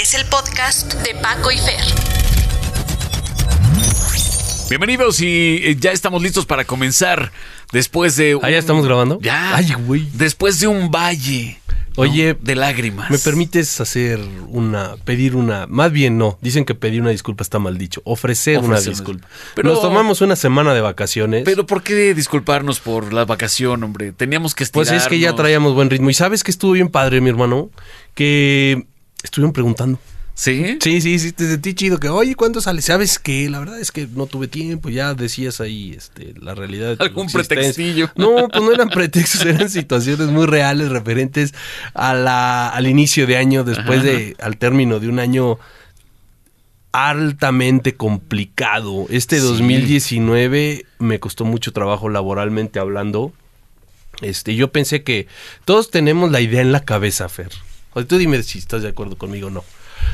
Este es el podcast de Paco y Fer. Bienvenidos y eh, ya estamos listos para comenzar después de... ¿Ah, ya estamos grabando? Ya. Ay, güey. Después de un valle. ¿no? Oye, de lágrimas. ¿Me permites hacer una, pedir una, más bien no, dicen que pedir una disculpa está mal dicho, ofrecer, una Ofrecer una- disculpa. Pero- Nos tomamos una semana de vacaciones. Pero ¿por qué disculparnos por la vacación, hombre? Teníamos que pues estirarnos. es que ya traíamos buen ritmo. Y sabes que estuvo bien padre, mi hermano, que estuvieron preguntando. ¿Sí? Sí, sí, sí, te sentí chido que, oye, ¿cuándo sale? ¿Sabes qué? La verdad es que no tuve tiempo, ya decías ahí este, la realidad. de Algún pretextillo. No, pues no eran pretextos, eran situaciones muy reales referentes a la, al inicio de año, después de, al término de un año altamente complicado. Este Sí. 2019 me costó mucho trabajo laboralmente hablando. Este, yo pensé que todos tenemos la idea en la cabeza, Fer. O tú dime si estás de acuerdo conmigo o no.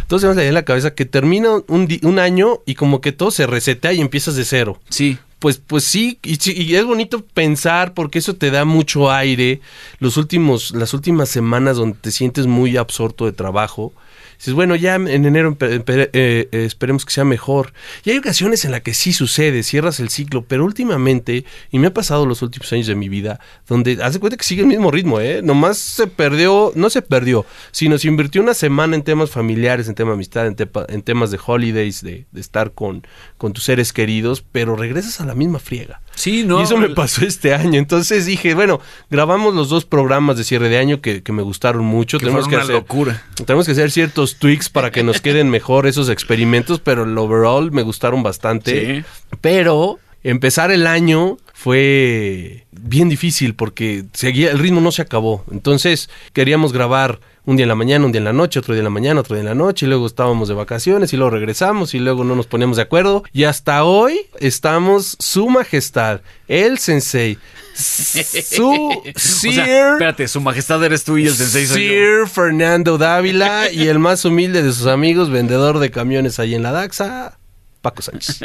Todos tenemos la idea en la cabeza que termina un, año y como que todo se resetea y empiezas de cero. Sí. Pues, pues sí, y, sí, y es bonito pensar porque eso te da mucho aire. Los últimos, las últimas semanas donde te sientes muy absorto de trabajo. Dices, bueno, ya en enero eh, esperemos que sea mejor. Y hay ocasiones en las que sí sucede, cierras el ciclo, pero últimamente, y me ha pasado los últimos años de mi vida, donde hace cuenta que sigue el mismo ritmo, ¿eh? Nomás se perdió, no se perdió, sino se invirtió una semana en temas familiares, en temas de amistad, en, en temas de holidays, de, de estar con, con tus seres queridos, pero regresas a la misma friega. Sí, ¿no? Y eso me pasó este año. Entonces dije, bueno, grabamos los dos programas de cierre de año que, que me gustaron mucho. Que tenemos que una hacer, locura. Tenemos que hacer ciertos tweaks para que nos queden mejor esos experimentos, pero el overall me gustaron bastante. Sí. Pero empezar el año fue bien difícil porque seguía, el ritmo no se acabó. Entonces queríamos grabar un día en la mañana, un día en la noche, otro día en la mañana, otro día en la noche, y luego estábamos de vacaciones y luego regresamos y luego no nos poníamos de acuerdo. Y hasta hoy estamos su majestad, el sensei, su O Sir, sea, espérate, su majestad eres tú y el sensei soy yo. Sir Fernando Dávila y el más humilde de sus amigos, vendedor de camiones ahí en la Daxa, Paco Sánchez.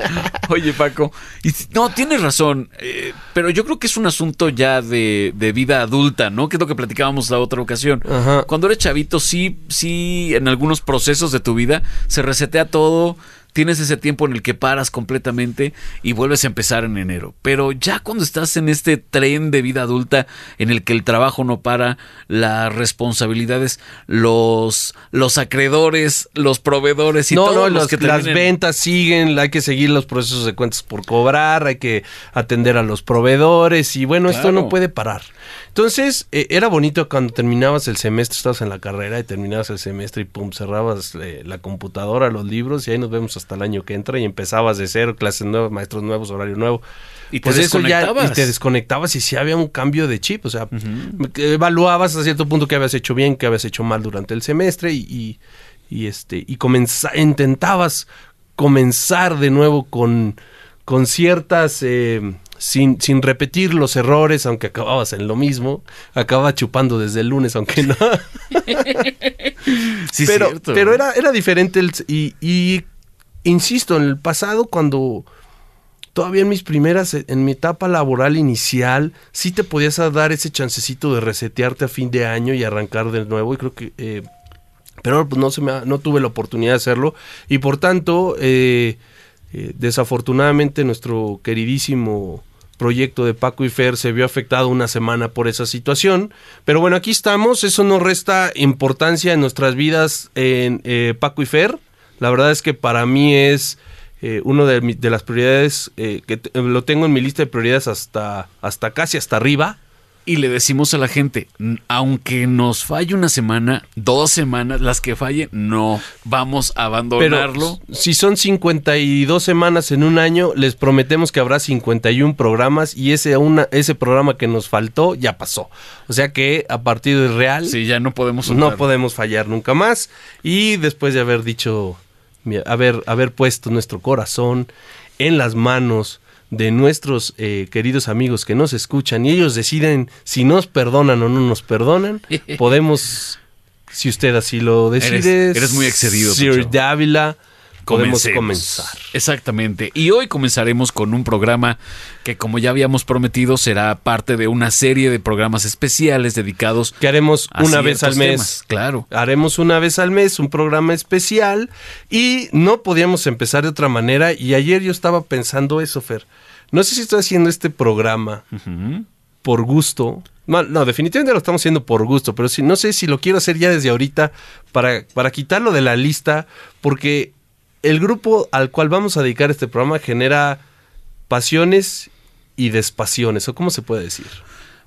Oye, Paco, y, no, tienes razón, eh, pero yo creo que es un asunto ya de, de vida adulta, ¿no? Que es lo que platicábamos la otra ocasión. Ajá. Cuando eres chavito, sí, sí, en algunos procesos de tu vida se resetea todo, tienes ese tiempo en el que paras completamente y vuelves a empezar en enero. Pero ya cuando estás en este tren de vida adulta en el que el trabajo no para, las responsabilidades, los, los acreedores, los proveedores y no, todos no, los los- que las ventas siguen, hay que seguir los procesos de cuentas por cobrar, hay que atender a los proveedores y bueno, esto no puede parar. Entonces, eh, era bonito cuando terminabas el semestre, estabas en la carrera y terminabas el semestre y pum, cerrabas eh, la computadora, los libros y ahí nos vemos hasta el año que entra y empezabas de cero, clases nuevas, maestros nuevos, horario nuevo. Y te Pues eso ya desconectabas. y te desconectabas y sí había un cambio de chip, o sea, evaluabas a cierto punto qué habías hecho bien, qué habías hecho mal durante el semestre y, y, y, este y comenza- intentabas comenzar de nuevo con, con ciertas eh, sin, sin repetir los errores, aunque acababas en lo mismo, acababa chupando desde el lunes, aunque no. Sí, pero cierto. pero era, era diferente el- y, y insisto, en el pasado cuando todavía en mis primeras, en mi etapa laboral inicial, sí te podías dar ese chancecito de resetearte a fin de año y arrancar de nuevo y creo que... eh, pero pues no, se me ha- no tuve la oportunidad de hacerlo y por tanto, eh, eh, desafortunadamente nuestro queridísimo proyecto de Paco y Fer se vio afectado una semana por esa situación. Pero bueno, aquí estamos. Eso no resta importancia en nuestras vidas en eh, Paco y Fer. La verdad es que para mí es eh, uno de, las prioridades eh, que lo tengo en mi lista de prioridades hasta, hasta casi hasta arriba. Y le decimos a la gente, "N- aunque nos falle una semana, dos semanas, las que falle, no vamos a Pero abandonarlo. si son 52 semanas en un año, les prometemos que habrá 51 programas y ese, una, ese programa que nos faltó ya pasó. O sea que a partir del real sí, ya no podemos no podemos fallar nunca más. Y después de haber dicho, haber, haber puesto nuestro corazón en las manos de nuestros eh, queridos amigos que nos escuchan y ellos deciden si nos perdonan o no nos perdonan, podemos, si usted así lo decide, Eres- eres muy excedido, Sir. Dávila, podemos comenzar. Exactamente. Y hoy comenzaremos con un programa que, como ya habíamos prometido, será parte de una serie de programas especiales dedicados Que haremos a una vez al mes. temas. Claro. Haremos una vez al mes un programa especial y no podíamos empezar de otra manera. Y ayer yo estaba pensando eso, Fer. No sé si estoy haciendo este programa por gusto. No, no, definitivamente lo estamos haciendo por gusto, pero si, no sé si lo quiero hacer ya desde ahorita para, para quitarlo de la lista, porque el grupo al cual vamos a dedicar este programa genera pasiones y despasiones, o cómo se puede decir.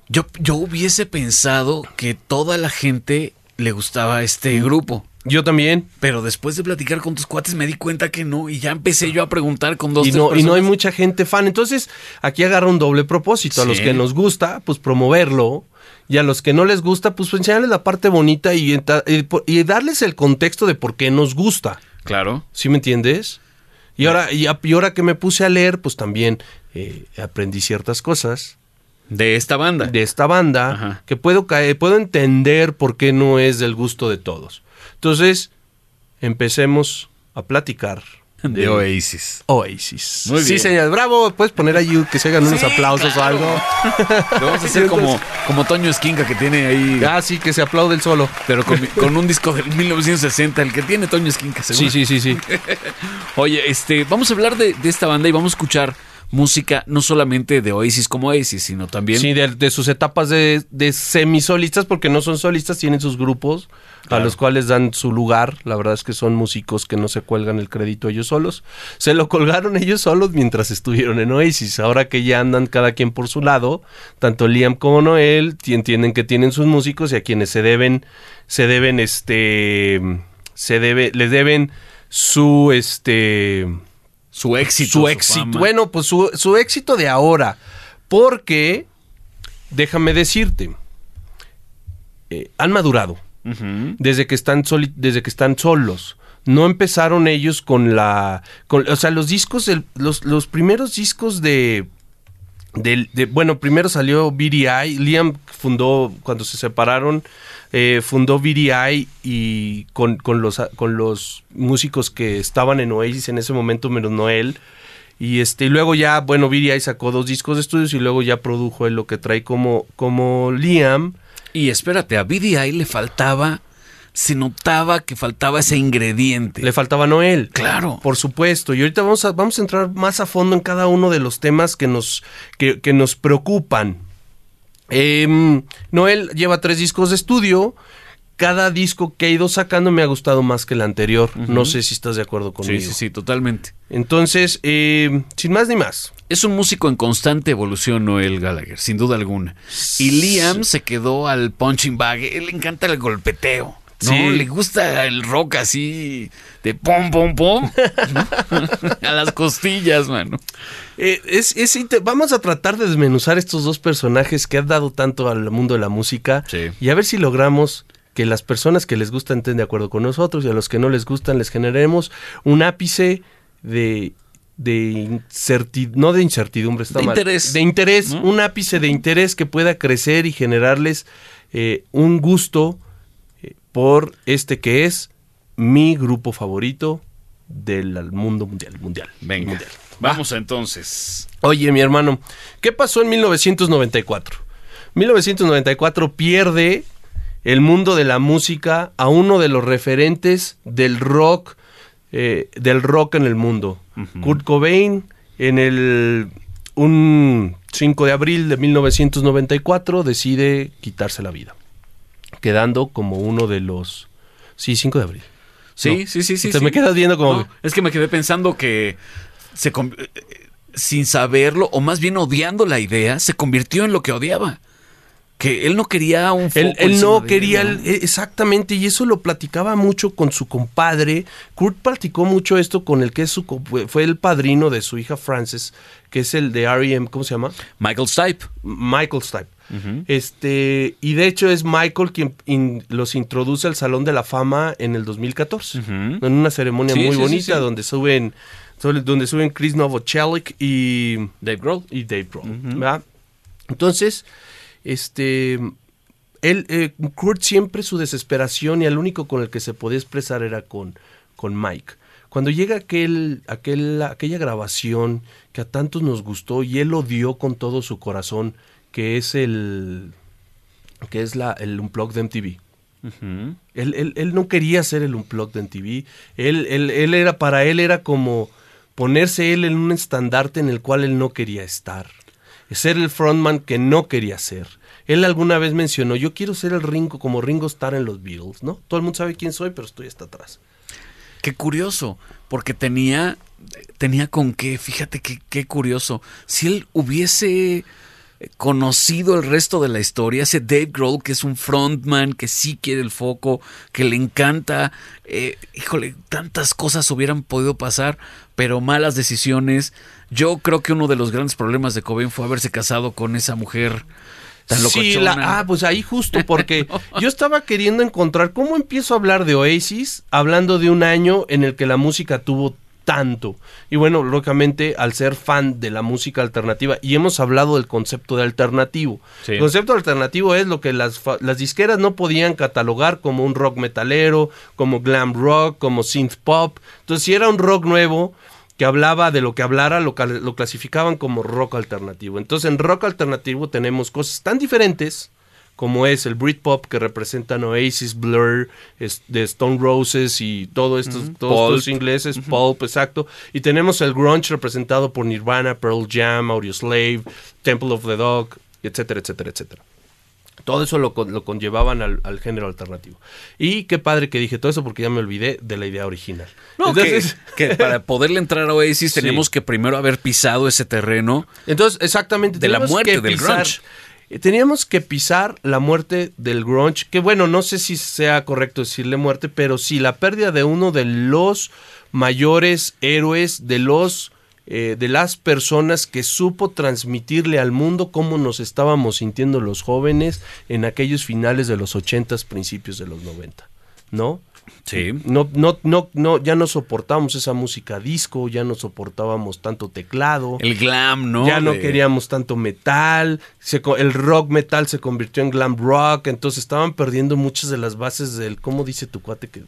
Yo, yo hubiese pensado que toda la gente le gustaba este grupo. Yo también. Pero después de platicar con tus cuates me di cuenta que no. Y ya empecé yo a preguntar con dos Y tres no, y no hay mucha gente fan. Entonces, aquí agarra un doble propósito. A los que nos gusta, pues promoverlo. Y a los que no les gusta, pues enseñarles la parte bonita y darles el contexto de por qué nos gusta. Claro. ¿Sí me entiendes? Y ahora, y, a- y ahora que me puse a leer, pues también eh, aprendí ciertas cosas De esta banda. de esta banda Ajá. que puedo caer, puedo entender por qué no es del gusto de todos. Entonces, empecemos a platicar De Oasis. Oasis. Muy Sí, bien. señor. Bravo. Puedes poner allí que se hagan unos Sí, aplausos claro. o algo. Lo vamos a hacer como, como Toño Esquinca que tiene ahí. Ah, sí, que se aplaude el solo. Pero con, con un disco del 1960, el que tiene Toño Esquinca, seguro. Sí, sí, sí, sí. Oye, este, vamos a hablar de, de esta banda y vamos a escuchar música no solamente de Oasis como Oasis, sino también Sí, de, de sus etapas de, de semisolistas, porque no son solistas, tienen sus grupos Claro. a los cuales dan su lugar. La verdad es que son músicos que no se cuelgan el crédito ellos solos. Se lo colgaron ellos solos mientras estuvieron en Oasis. Ahora que ya andan cada quien por su lado, tanto Liam como Noel ti- entienden que tienen sus músicos y a quienes se deben, se deben, este, se debe, les deben su, este, su éxito. su éxito. fama. Bueno, pues su, su éxito de ahora. Porque, déjame decirte, eh, han madurado desde que están soli- desde que están solos. No empezaron ellos con la, con- o sea, los discos, del- los, los primeros discos de, de- bueno, primero salió BDI, Liam fundó cuando se separaron, eh, fundó BDI y con, con los con los músicos que estaban en Oasis en ese momento menos Noel. Y este, y luego ya, bueno, BDI sacó dos discos de estudios y luego ya produjo lo que trae como, como Liam. Y espérate, a BDI le faltaba, se notaba que faltaba ese ingrediente. Le faltaba Noel. Claro. Por supuesto. Y ahorita vamos a, vamos a entrar más a fondo en cada uno de los temas que nos, que, que nos preocupan. Em, Noel lleva tres discos de estudio. Cada disco que ha ido sacando me ha gustado más que el anterior. No sé si estás de acuerdo conmigo. Sí, sí, sí, totalmente. Entonces, em, sin más ni más. Es un músico en constante evolución, Noel Gallagher, sin duda alguna. Y Liam se quedó al punching bag. Él le encanta el golpeteo. ¿No? Sí. Le gusta el rock así de pom, pom, pom. a las costillas, mano. Eh, es, vamos a tratar de desmenuzar estos dos personajes que han dado tanto al mundo de la música Sí. y a ver si logramos que las personas que les gustan estén de acuerdo con nosotros y a los que no les gustan les generemos un ápice de de incertid- no de incertidumbre está De mal, interés. de interés ¿No? un ápice de interés que pueda crecer y generarles eh, un gusto por este que es mi grupo favorito del mundo mundial mundial Venga, mundial. vamos entonces. Oye, mi hermano, ¿qué pasó en 1994? 1994 pierde el mundo de la música a uno de los referentes del rock, eh, del rock en el mundo. Kurt Cobain, en el un 5 de abril de 1994, decide quitarse la vida, quedando como uno de los... Sí, 5 de abril. Sí, No. sí, sí, sí. Te sí. me quedas viendo como... No, es que me quedé pensando que se con- eh, sin saberlo, o más bien odiando la idea, se convirtió en lo que odiaba. Que él no quería un foco Él, no quería, eh, exactamente, y eso lo platicaba mucho con su compadre. Kurt platicó mucho esto con el que es su, fue el padrino de su hija Frances, que es el de R.E.M., ¿cómo se llama? Michael Stipe. Michael Stipe. Este, y de hecho es Michael quien in- los introduce al Salón de la Fama en el 2014, Ujú. en una ceremonia Sí, muy sí, bonita sí. donde suben donde suben Chris Novoselic y Dave Grohl. y Dave Grohl. Entonces, este, él, eh, Kurt siempre su desesperación y el único con el que se podía expresar era con, con Mike. Cuando llega aquel, aquel, aquella grabación que a tantos nos gustó y él lo dio con todo su corazón, que es el que es la, el Unplugged de MTV. él, él, él, no quería ser el Unplugged de MTV. Él, él, él era, para él era como ponerse él en un estandarte en el cual él no quería estar. Ser el frontman que no quería ser. Él alguna vez mencionó, yo quiero ser el Ringo como Ringo Starr en los Beatles, ¿no? Todo el mundo sabe quién soy, pero estoy hasta atrás. Qué curioso, porque tenía, tenía con qué, fíjate qué, qué curioso. Si él hubiese conocido el resto de la historia, ese Dave Grohl que es un frontman, que sí quiere el foco, que le encanta, eh, híjole, tantas cosas hubieran podido pasar, pero malas decisiones. Yo creo que uno de los grandes problemas de Cobain fue haberse casado con esa mujer tan Sí, la, ah, pues ahí justo, porque yo estaba queriendo encontrar cómo empiezo a hablar de Oasis, hablando de un año en el que la música tuvo tanto. Y bueno, lógicamente, al ser fan de la música alternativa, y hemos hablado del concepto de alternativo. El concepto alternativo es lo que las, las disqueras no podían catalogar como un rock metalero, como glam rock, como synth pop. Entonces, si era un rock nuevo, que hablaba de lo que hablara, lo, lo, clasificaban como rock alternativo. Entonces en rock alternativo tenemos cosas tan diferentes como es el Britpop que representan Oasis, Blur, de Stone Roses y todo estos, todos estos ingleses, Pulp, exacto. Y tenemos el grunge representado por Nirvana, Pearl Jam, Audioslave, Temple of the Dog, etcétera, etcétera, etcétera. Todo eso lo, lo conllevaban al, género alternativo. Y qué padre que dije todo eso porque ya me olvidé de la idea original. Entonces, que, para poderle entrar a Oasis tenemos que primero haber pisado ese terreno. Entonces, exactamente. De la muerte del grunge teníamos que pisar la muerte del grunge, que bueno, no sé si sea correcto decirle muerte, pero sí la pérdida de uno de los mayores héroes, de los eh, de las personas que supo transmitirle al mundo cómo nos estábamos sintiendo los jóvenes en aquellos finales de los ochentas, principios de los noventa, ¿no? Sí. No, no, no, no, ya no soportábamos esa música disco, ya no soportábamos tanto teclado. El glam, ¿no? Ya no queríamos tanto metal. el rock metal se convirtió en glam rock. Entonces estaban perdiendo muchas de las bases del, ¿cómo dice tu cuate? Que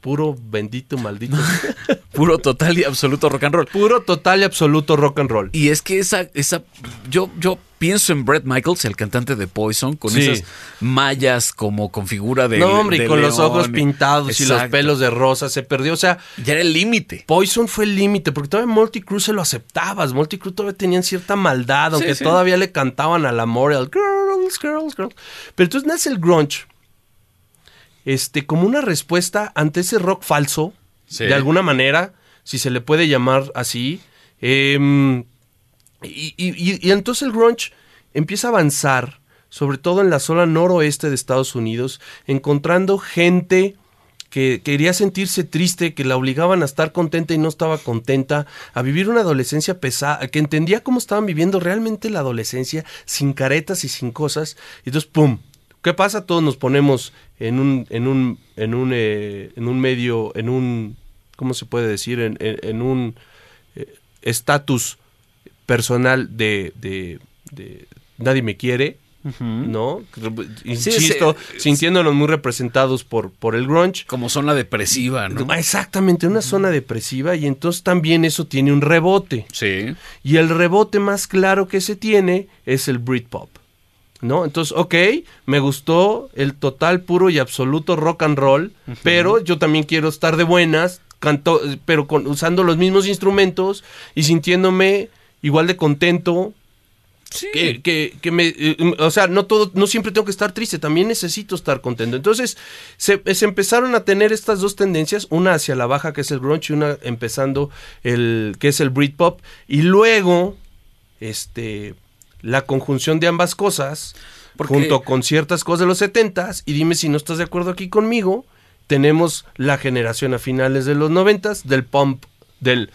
puro bendito maldito. puro total y absoluto rock and roll. Puro total y absoluto rock and roll. Y es que esa, esa, yo, yo pienso en Brett Michaels, el cantante de Poison, con esas mallas como con figura de. No, hombre, y con los ojos pintados y los pelos de rosa, se perdió. O sea. Ya era el límite. Poison fue el límite, porque todavía Multicruise se lo aceptabas. Multicruise todavía tenían cierta maldad, aunque todavía le cantaban al amor, al girls, girls, girls. Pero entonces nace el grunge este, como una respuesta ante ese rock falso, de alguna manera, si se le puede llamar así. Em, y, entonces el grunge empieza a avanzar, sobre todo en la zona noroeste de Estados Unidos, encontrando gente que quería sentirse triste, que la obligaban a estar contenta y no estaba contenta, a vivir una adolescencia pesada, que entendía cómo estaban viviendo realmente la adolescencia, sin caretas y sin cosas, y entonces, ¡pum! ¿Qué pasa? Todos nos ponemos en un, en un, en un, eh, en un medio, en un, ¿cómo se puede decir? En, en, un eh, estatus personal de, de, nadie me quiere, ¿no? Insisto, sintiéndonos muy representados por, por el grunge. Como zona depresiva, ¿no? Exactamente, una zona depresiva y entonces también eso tiene un rebote. Sí. Y el rebote más claro que se tiene es el Britpop. ¿no? Entonces, ok, me gustó el total, puro y absoluto rock and roll, pero yo también quiero estar de buenas, canto, pero con, usando los mismos instrumentos y sintiéndome igual de contento. Sí. Que, que, me, eh, o sea, no todo, no siempre tengo que estar triste, también necesito estar contento. Entonces, se, se, empezaron a tener estas dos tendencias, una hacia la baja, que es el grunge, y una empezando el, que es el Britpop, y luego, este, la conjunción de ambas cosas, junto con ciertas cosas de los 70 y dime si no estás de acuerdo aquí conmigo, tenemos la generación a finales de los 90 del punk, del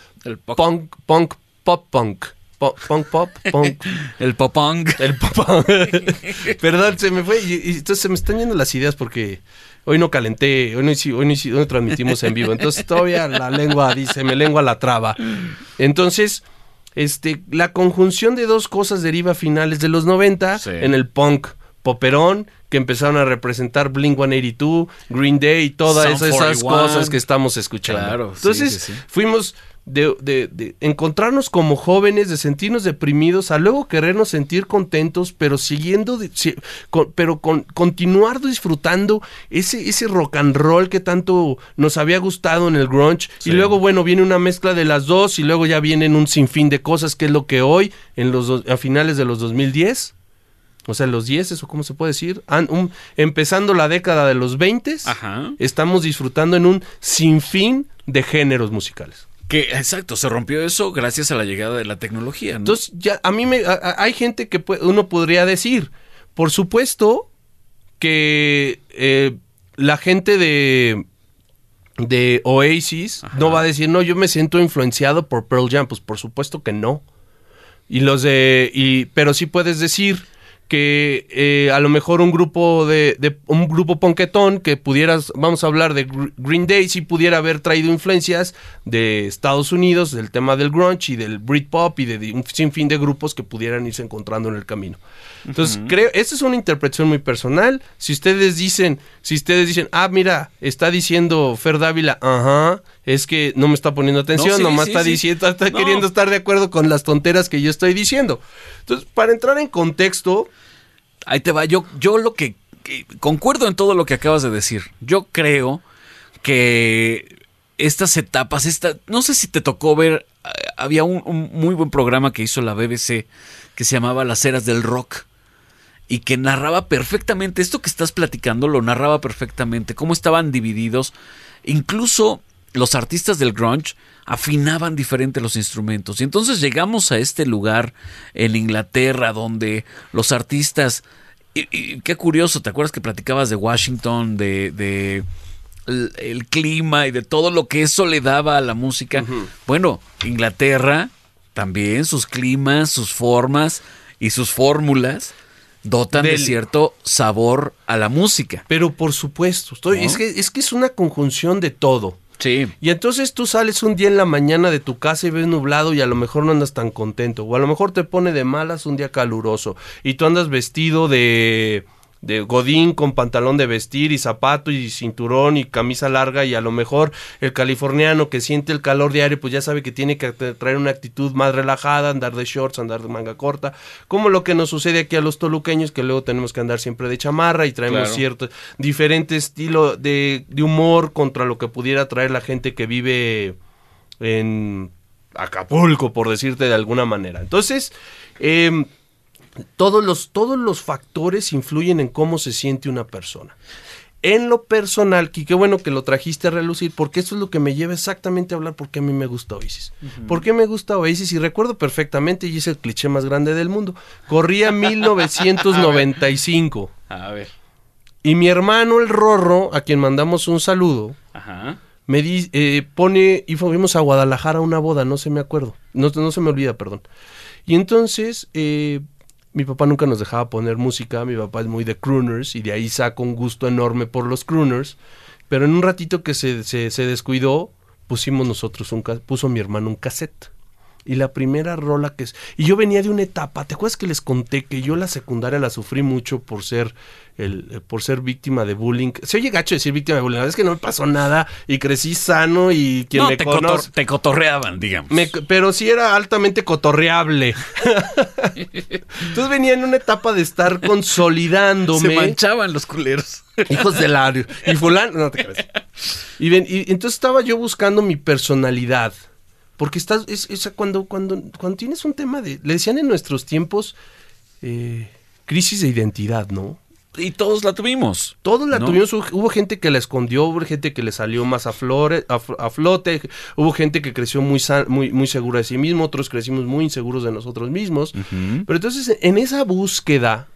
punk, punk, pop punk. punk pop, punk. el pop punk. El pop punk. Perdón, se me fue. Y, entonces se me están yendo las ideas porque hoy no calenté, hoy no, hoy no, transmitimos en vivo. Entonces todavía la lengua dice, me lengua la traba. Entonces, este, la conjunción de dos cosas deriva a finales de los 90 en el punk poperón, que empezaron a representar Blink 182, Green Day y todas esas 41. cosas que estamos escuchando. Claro, Entonces, sí, sí. fuimos de, de- de encontrarnos como jóvenes, de sentirnos deprimidos, a luego querernos sentir contentos, pero siguiendo, de- si- con- pero con, continuar disfrutando ese, ese rock and roll que tanto nos había gustado en el grunge. Sí. Y luego, bueno, viene una mezcla de las dos y luego ya vienen un sinfín de cosas, que es lo que hoy, en los a finales de los 2010, o sea, los 10, o cómo se puede decir, An- un- empezando la década de los 20, Ajá. estamos disfrutando en un sinfín de géneros musicales. Que, exacto, se rompió eso gracias a la llegada de la tecnología. ¿no? Entonces, ya a mí me a- a- hay gente que pue- uno podría decir, por supuesto que eh, la gente de de Oasis Ajá. no va a decir, "No, yo me siento influenciado por Pearl Jam", pues por supuesto que no. Y los de y pero sí puedes decir que eh, a lo mejor un grupo de, de- un grupo ponquetón que pudieras vamos a hablar de Gr- Green Day si pudiera haber traído influencias de Estados Unidos del tema del grunge y del Britpop y de, de un sinfín de grupos que pudieran irse encontrando en el camino entonces creo esta es una interpretación muy personal si ustedes dicen si ustedes dicen ah mira está diciendo Fer Dávila ajá es que no me está poniendo atención sí, nomás sí, está sí. diciendo está No. queriendo estar de acuerdo con las tonteras que yo estoy diciendo entonces para entrar en contexto Ahí te va. Yo, yo lo que, concuerdo en todo lo que acabas de decir. Yo creo que estas etapas, esta, no sé si te tocó ver, eh, había un, un muy buen programa que hizo la BBC que se llamaba Las Eras del Rock y que narraba perfectamente esto que estás platicando, lo narraba perfectamente, cómo estaban divididos, incluso los artistas del grunge afinaban diferente los instrumentos. Y entonces llegamos a este lugar en Inglaterra donde los artistas... Y, y qué curioso, ¿te acuerdas que platicabas de Washington, de, de el, el clima y de todo lo que eso le daba a la música? Bueno, Inglaterra también, sus climas, sus formas y sus fórmulas dotan de cierto sabor a la música. pero por supuesto estoy ¿No? es que es que es una conjunción de todo Sí. y entonces tú sales un día en la mañana de tu casa y ves nublado y a lo mejor no andas tan contento. O a lo mejor te pone de malas un día caluroso. Y tú andas vestido de, de godín con pantalón de vestir y zapato y cinturón y camisa larga. Y a lo mejor el californiano que siente el calor diario pues ya sabe que tiene que tra- traer una actitud más relajada, andar de shorts, andar de manga corta. Como lo que nos sucede aquí a los toluqueños que luego tenemos que andar siempre de chamarra y traemos Claro. cierto diferente estilo de, de humor contra lo que pudiera traer la gente que vive en Acapulco, por decirte de alguna manera. Entonces, em, todos, los, todos los factores influyen en cómo se siente una persona. En lo personal, y qué bueno que lo trajiste a relucir, porque eso es lo que me lleva exactamente a hablar por qué a mí me gusta Oasis. ¿Por qué me gusta Oasis? Y recuerdo perfectamente, y es el cliché más grande del mundo. Corría 1995. A ver. Y mi hermano, el Rorro, a quien mandamos un saludo, Ajá. me di- eh, pone, y fuimos a Guadalajara a una boda, no se me acuerdo, no, no se me olvida, perdón. Y entonces, eh, mi papá nunca nos dejaba poner música, mi papá es muy de crooners, y de ahí saco un gusto enorme por los crooners, pero en un ratito que se, se, se descuidó, pusimos nosotros un, puso mi hermano un cassette. Y la primera rola que es... Y yo venía de una etapa, ¿te acuerdas que les conté que yo la secundaria la sufrí mucho por ser el, eh, por ser víctima de bullying? Se oye gacho decir víctima de bullying, la verdad es que no me pasó nada y crecí sano y quien no, me te, conoce... cotor- te cotorreaban, digamos. me- pero sí era altamente cotorreable. Entonces venía en una etapa de estar Se consolidándome. manchaban los culeros. Hijos del Lario. Y fulano. No te creas. Y, ven- y entonces estaba yo buscando mi personalidad. Porque estás. Es, es cuando, cuando, cuando tienes un tema de. Le decían en nuestros tiempos. eh, crisis de identidad, ¿no? Y todos la tuvimos. Todos la ¿no? tuvimos, hubo- gente que la escondió, hubo gente que le salió más a, flore, a, fl- a flote, hubo gente que creció muy, san- muy, muy segura de sí mismo, otros crecimos muy inseguros de nosotros mismos. Pero entonces, en esa búsqueda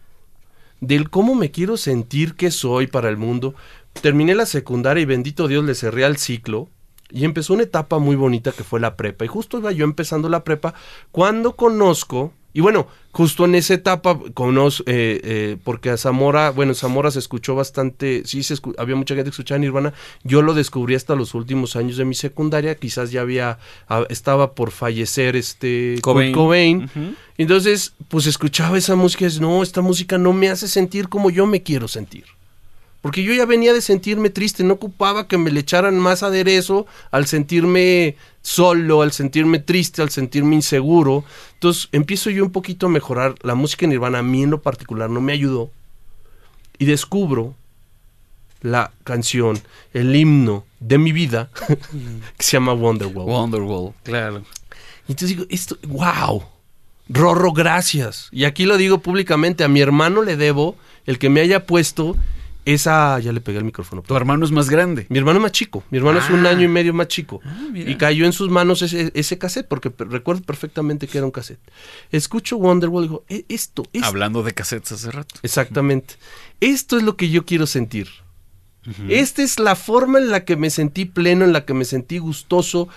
del cómo me quiero sentir que soy para el mundo, terminé la secundaria y bendito Dios le cerré al ciclo. Y empezó una etapa muy bonita que fue la prepa. Y justo iba yo empezando la prepa cuando conozco, Y bueno, justo en esa etapa, conozco, eh, eh, porque a Zamora, bueno, Zamora se escuchó bastante, sí, se escu- había mucha gente que escuchaba Nirvana, yo lo descubrí hasta los últimos años de mi secundaria, quizás ya había, estaba por fallecer este Cobain. Entonces, pues escuchaba esa música y decía, no, esta música no me hace sentir como yo me quiero sentir. Porque yo ya venía de sentirme triste, no ocupaba que me le echaran más aderezo al sentirme solo, al sentirme triste, al sentirme inseguro. Entonces empiezo yo un poquito a mejorar. La música en Nirvana a mí en lo particular no me ayudó. Y descubro la canción, el himno de mi vida, que se llama Wonderwall. Wonderwall, claro. Y entonces digo, esto, wow, Rorro, gracias. Y aquí lo digo públicamente, a mi hermano le debo el que me haya puesto esa, ya le pegué el micrófono. Tu hermano es más grande. Mi hermano es más chico, mi hermano es un Ah. año y medio más chico. mira. y cayó en sus manos ese, ese cassette, porque recuerdo perfectamente que era un cassette. Escucho Wonderwall y digo, "E- esto, esto. Hablando de cassettes hace rato. Exactamente. Esto es lo que yo quiero sentir. Esta es la forma en la que me sentí pleno, en la que me sentí gustoso.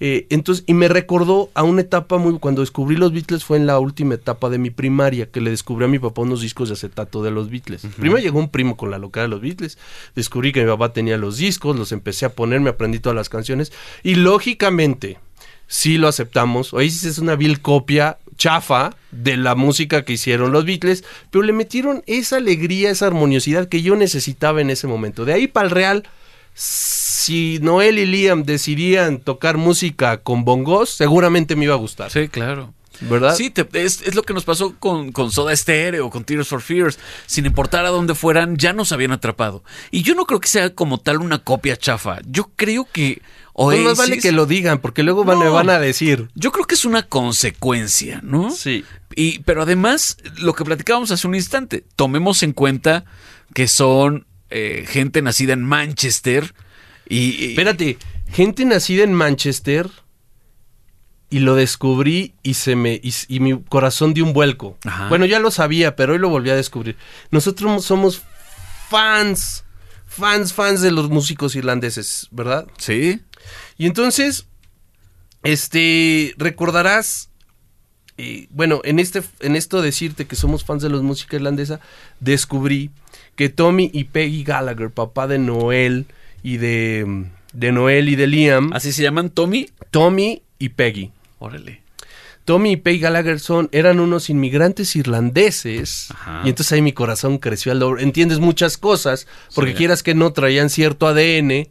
Eh, entonces, y me recordó a una etapa muy. Cuando descubrí los Beatles fue en la última etapa de mi primaria, que le descubrí a mi papá unos discos de acetato de los Beatles. Primero llegó un primo con la locura de los Beatles. Descubrí que mi papá tenía los discos, los empecé a poner, me aprendí todas las canciones. Y lógicamente, sí lo aceptamos. Oasis es una vil copia chafa de la música que hicieron los Beatles, pero le metieron esa alegría, esa armoniosidad que yo necesitaba en ese momento. De ahí para el Real, si Noel y Liam decidían tocar música con bongos, seguramente me iba a gustar. Sí, claro. ¿Verdad? Sí, te- es, es lo que nos pasó con, con Soda Stereo, con Tears for Fears. Sin importar a dónde fueran, ya nos habían atrapado. Y yo no creo que sea como tal una copia chafa. Yo creo que Oasis... más vale que lo digan, porque luego van, No. me van a decir. Yo creo que es una consecuencia, ¿no? Sí. Y, pero además, lo que platicábamos hace un instante, tomemos en cuenta que son eh, gente nacida en Manchester y... y- Espérate, gente nacida en Manchester y lo descubrí y se me y, y mi corazón dio un vuelco. Ajá. Bueno, ya lo sabía, pero hoy lo volví a descubrir. Nosotros somos fans, fans, fans de los músicos irlandeses, ¿verdad? Sí, Y entonces, este, recordarás, eh, bueno, en este, en esto decirte que somos fans de la música irlandesa, descubrí que Tommy y Peggy Gallagher, papá de Noel y de, de Noel y de Liam, así se llaman Tommy. Tommy y Peggy. Órale. Tommy y Peggy Gallagher son, eran unos inmigrantes irlandeses. Ajá. Y entonces ahí mi corazón creció al doble. Entiendes muchas cosas, porque Sí. quieras que no traían cierto ADN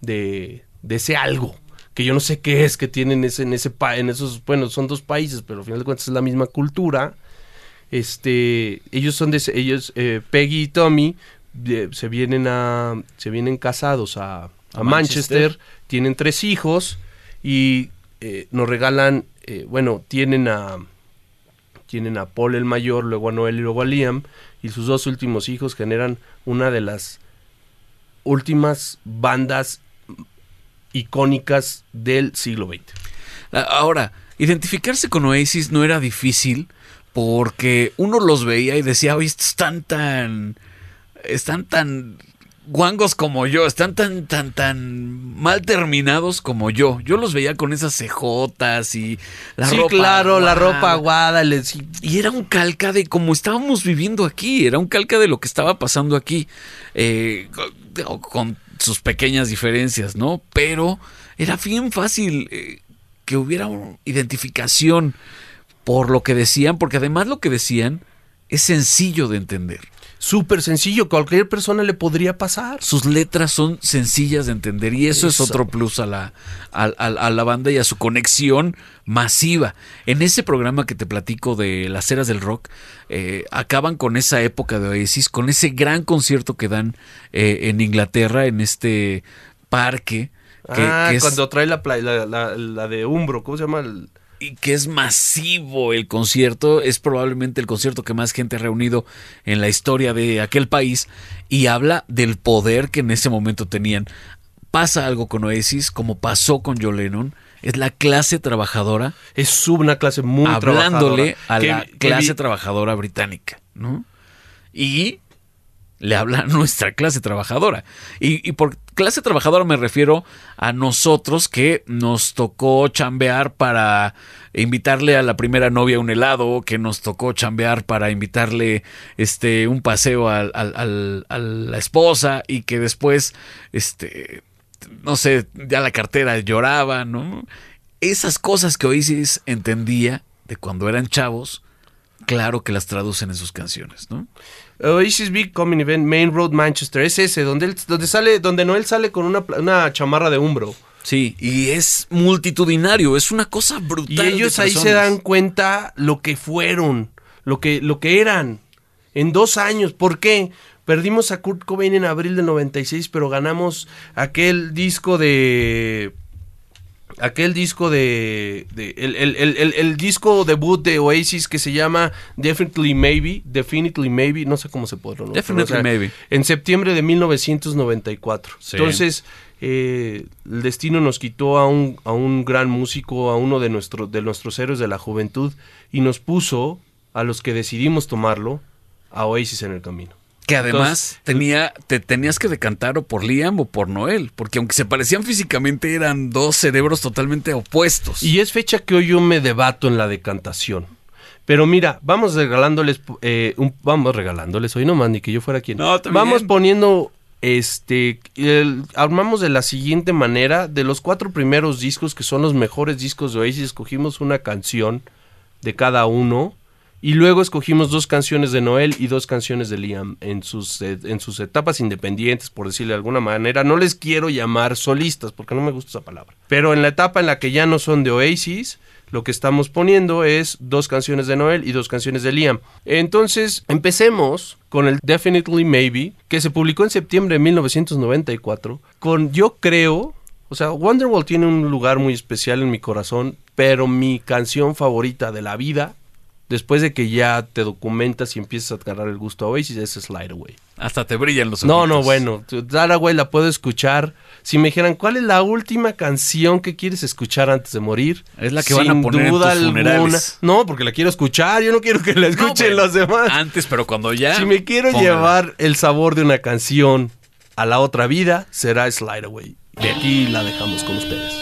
de, de ese algo. Que yo no sé qué es que tienen ese, en ese en esos, bueno, son dos países, pero al final de cuentas es la misma cultura. Este, ellos son de, ellos, eh, Peggy y Tommy, de- se vienen a, se vienen casados a, a A Manchester. Manchester. tienen tres hijos y eh, nos regalan, eh, bueno, tienen a, tienen a Paul el mayor, luego a Noel y luego a Liam, y sus dos últimos hijos generan una de las últimas bandas icónicas del siglo XX. Ahora, identificarse con Oasis no era difícil porque uno los veía y decía, oye, estos están tan... están tan guangos como yo, están tan, tan, tan mal terminados como yo. Yo los veía con esas cejotas y la sí, ropa. claro, la ropa aguada, Y era un calca de como estábamos viviendo aquí, era un calca de lo que estaba pasando aquí, eh, con, con sus pequeñas diferencias, ¿no? Pero era bien fácil eh, que hubiera una identificación por lo que decían, porque además lo que decían es sencillo de entender. súper sencillo, cualquier persona le podría pasar. Sus letras son sencillas de entender y eso es otro plus a la, a, a- a la banda y a su conexión masiva. En ese programa que te platico de las eras del rock, eh, acaban con esa época de Oasis, con ese gran concierto que dan eh, en Inglaterra, en este parque. Que, ah, que es- cuando trae la, la, la- la de Umbro, ¿cómo se llama? El- y que es masivo el concierto, es probablemente el concierto que más gente ha reunido en la historia de aquel país y habla del poder que en ese momento tenían. Pasa algo con Oasis, como pasó con John Lennon, es la clase trabajadora Es sub- una clase muy hablándole trabajadora. a la que clase trabajadora británica, ¿no? Y le habla a nuestra clase trabajadora. ¿Y, y por clase trabajadora me refiero a nosotros que nos tocó chambear para invitarle a la primera novia un helado, que nos tocó chambear para invitarle este un paseo a, a la esposa y que después este no sé, ya la cartera lloraba, ¿no? Esas cosas que Oasis entendía de cuando eran chavos, claro que las traducen en sus canciones, ¿no? Oasis Big Coming Event, Main Road Manchester, es ese, donde, donde sale, donde Noel sale con una, una chamarra de Umbro. Sí, y es multitudinario, es una cosa brutal. Y ellos ahí se dan cuenta lo que fueron, lo que, lo que eran en dos años. ¿Por qué? Perdimos a Kurt Cobain en abril del 96, pero ganamos aquel disco de aquel disco de, el, disco debut de Oasis que se llama Definitely Maybe, Definitely Maybe, no sé cómo se puede pronunciar. Definitely Maybe. En septiembre de 1994. Entonces, eh, el destino nos quitó a un, a un gran músico, a uno de, nuestro, de nuestros héroes de la juventud y nos puso a los que decidimos tomarlo a Oasis en el camino. Que además tenía, te tenías que decantar o por Liam o por Noel, porque aunque se parecían físicamente, eran dos cerebros totalmente opuestos. Y es fecha que hoy yo me debato en la decantación. Pero mira, vamos regalándoles, eh, vamos regalándoles, hoy nomás ni que yo fuera quien. vamos poniendo, este, armamos de la siguiente manera, de los cuatro primeros discos que son los mejores discos de Oasis, escogimos una canción de cada uno y luego escogimos dos canciones de Noel y dos canciones de Liam en sus, eh, en sus etapas independientes, por decirle de alguna manera. No les quiero llamar solistas, porque no me gusta esa palabra. Pero en la etapa en la que ya no son de Oasis, lo que estamos poniendo es dos canciones de Noel y dos canciones de Liam. Entonces, empecemos con el Definitely Maybe, que se publicó en septiembre de 1994, con yo creo... O sea, Wonderwall tiene un lugar muy especial en mi corazón, pero mi canción favorita de la vida después de que ya te documentas y empiezas a agarrar el gusto a Oasis, es Slide Away. Hasta te brillan los ojos. No, no, bueno, Slide Away la puedo escuchar. Si me dijeran, ¿cuál es la última canción que quieres escuchar antes de morir? Es la que van a poner duda en tus alguna. No, porque la quiero escuchar, yo no quiero que la escuchen los demás. Antes, pero cuando ya... Si me quiero llevar el sabor de una canción a la otra vida, será Slide Away. Y aquí la dejamos con ustedes.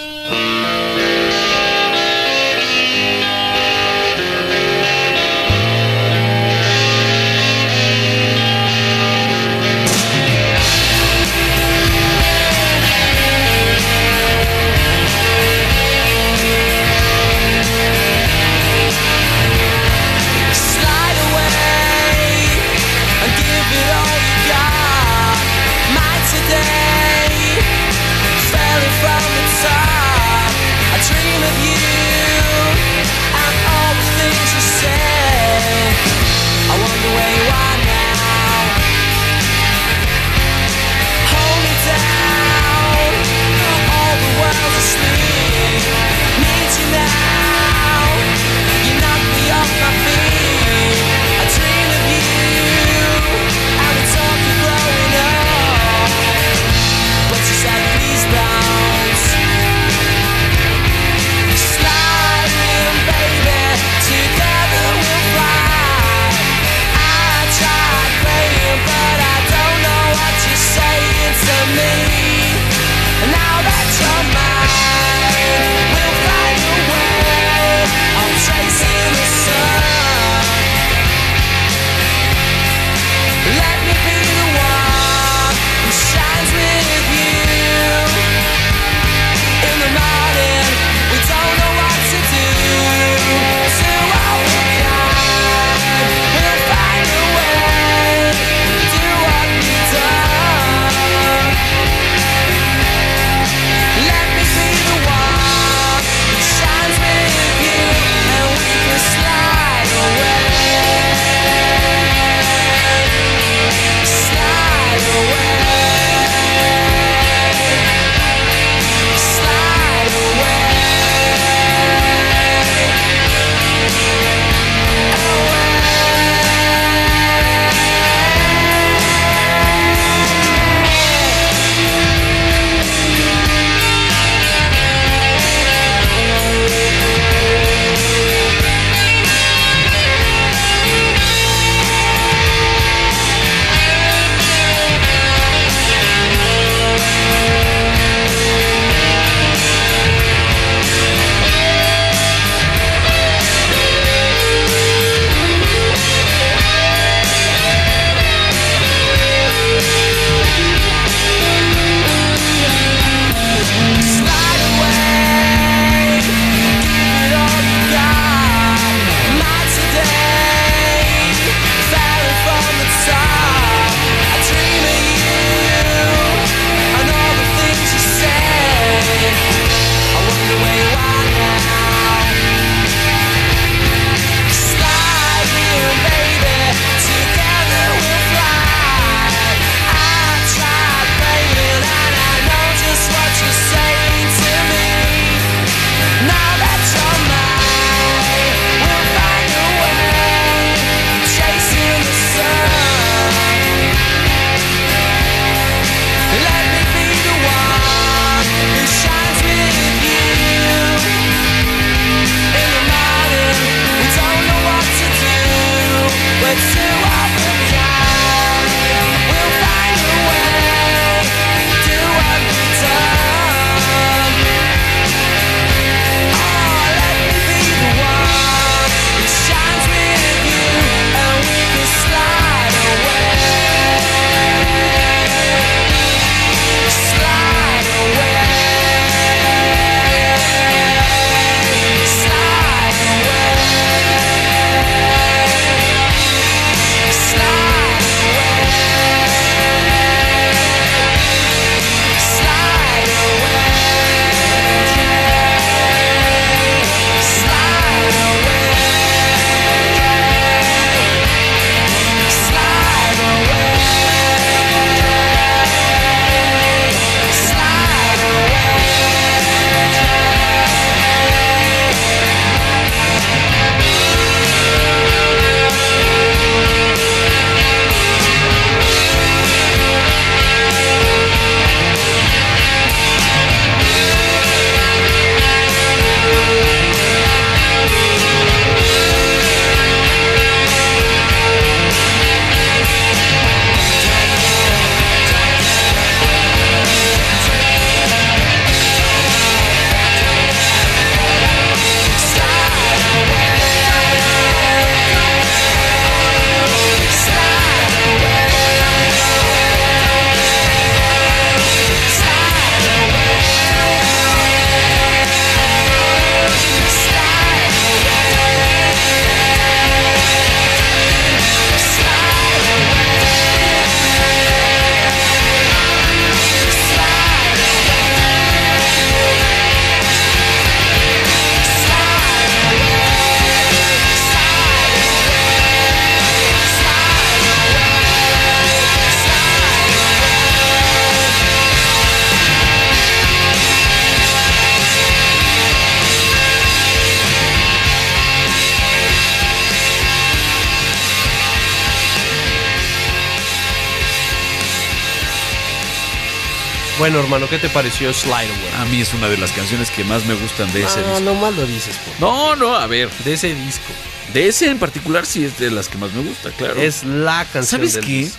Bueno, hermano, ¿qué te pareció Slide Away? A mí es una de las canciones que más me gustan de ese Ah, disco. no mal lo dices, por No, no, a ver. De ese disco. De ese en particular sí es de las que más me gusta, claro. Es la canción ¿Sabes del qué? disco.